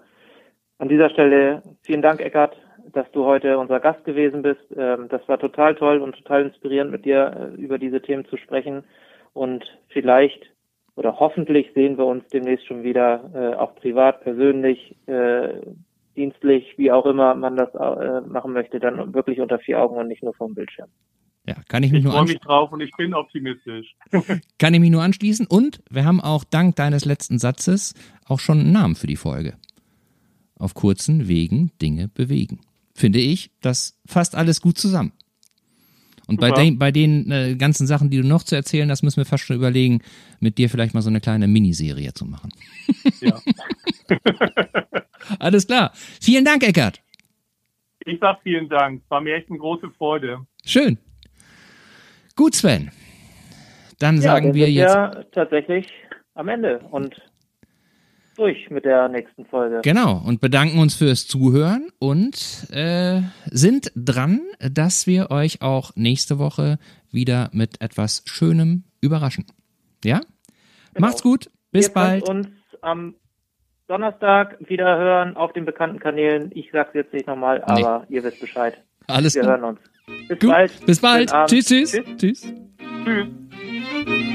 C: an dieser Stelle vielen Dank, Eckart, dass du heute unser Gast gewesen bist. Ähm, das war total toll und total inspirierend, mit dir äh, über diese Themen zu sprechen. Und vielleicht oder hoffentlich sehen wir uns demnächst schon wieder, äh, auch privat, persönlich, äh, dienstlich, wie auch immer man das äh, machen möchte, dann wirklich unter vier Augen und nicht nur vom Bildschirm.
A: Ja, kann ich mich
B: ich
A: nur
B: freue mich drauf und ich bin optimistisch.
A: kann ich mich nur anschließen und wir haben auch dank deines letzten Satzes auch schon einen Namen für die Folge. Auf kurzen Wegen Dinge bewegen. Finde ich, das fasst alles gut zusammen. Und bei den, bei den äh, ganzen Sachen, die du noch zu erzählen hast, müssen wir fast schon überlegen, mit dir vielleicht mal so eine kleine Miniserie zu machen. Ja. Alles klar. Vielen Dank, Eckert.
B: Ich sag vielen Dank. War mir echt eine große Freude.
A: Schön. Gut, Sven. Dann ja, sagen wir jetzt.
C: Ja, tatsächlich am Ende. Und durch mit der nächsten Folge.
A: Genau, und bedanken uns fürs Zuhören und äh, sind dran, dass wir euch auch nächste Woche wieder mit etwas Schönem überraschen. Ja? Genau. Macht's gut, bis
C: Ihr
A: bald.
C: Könnt uns am Donnerstag wieder hören auf den bekannten Kanälen. Ich sag's jetzt nicht nochmal, aber nee. ihr wisst Bescheid.
A: Alles
C: Wir
A: gut.
C: hören uns.
A: Bis gut. bald. Bis bald. Tschüss, tschüss. Tschüss. Tschüss. tschüss.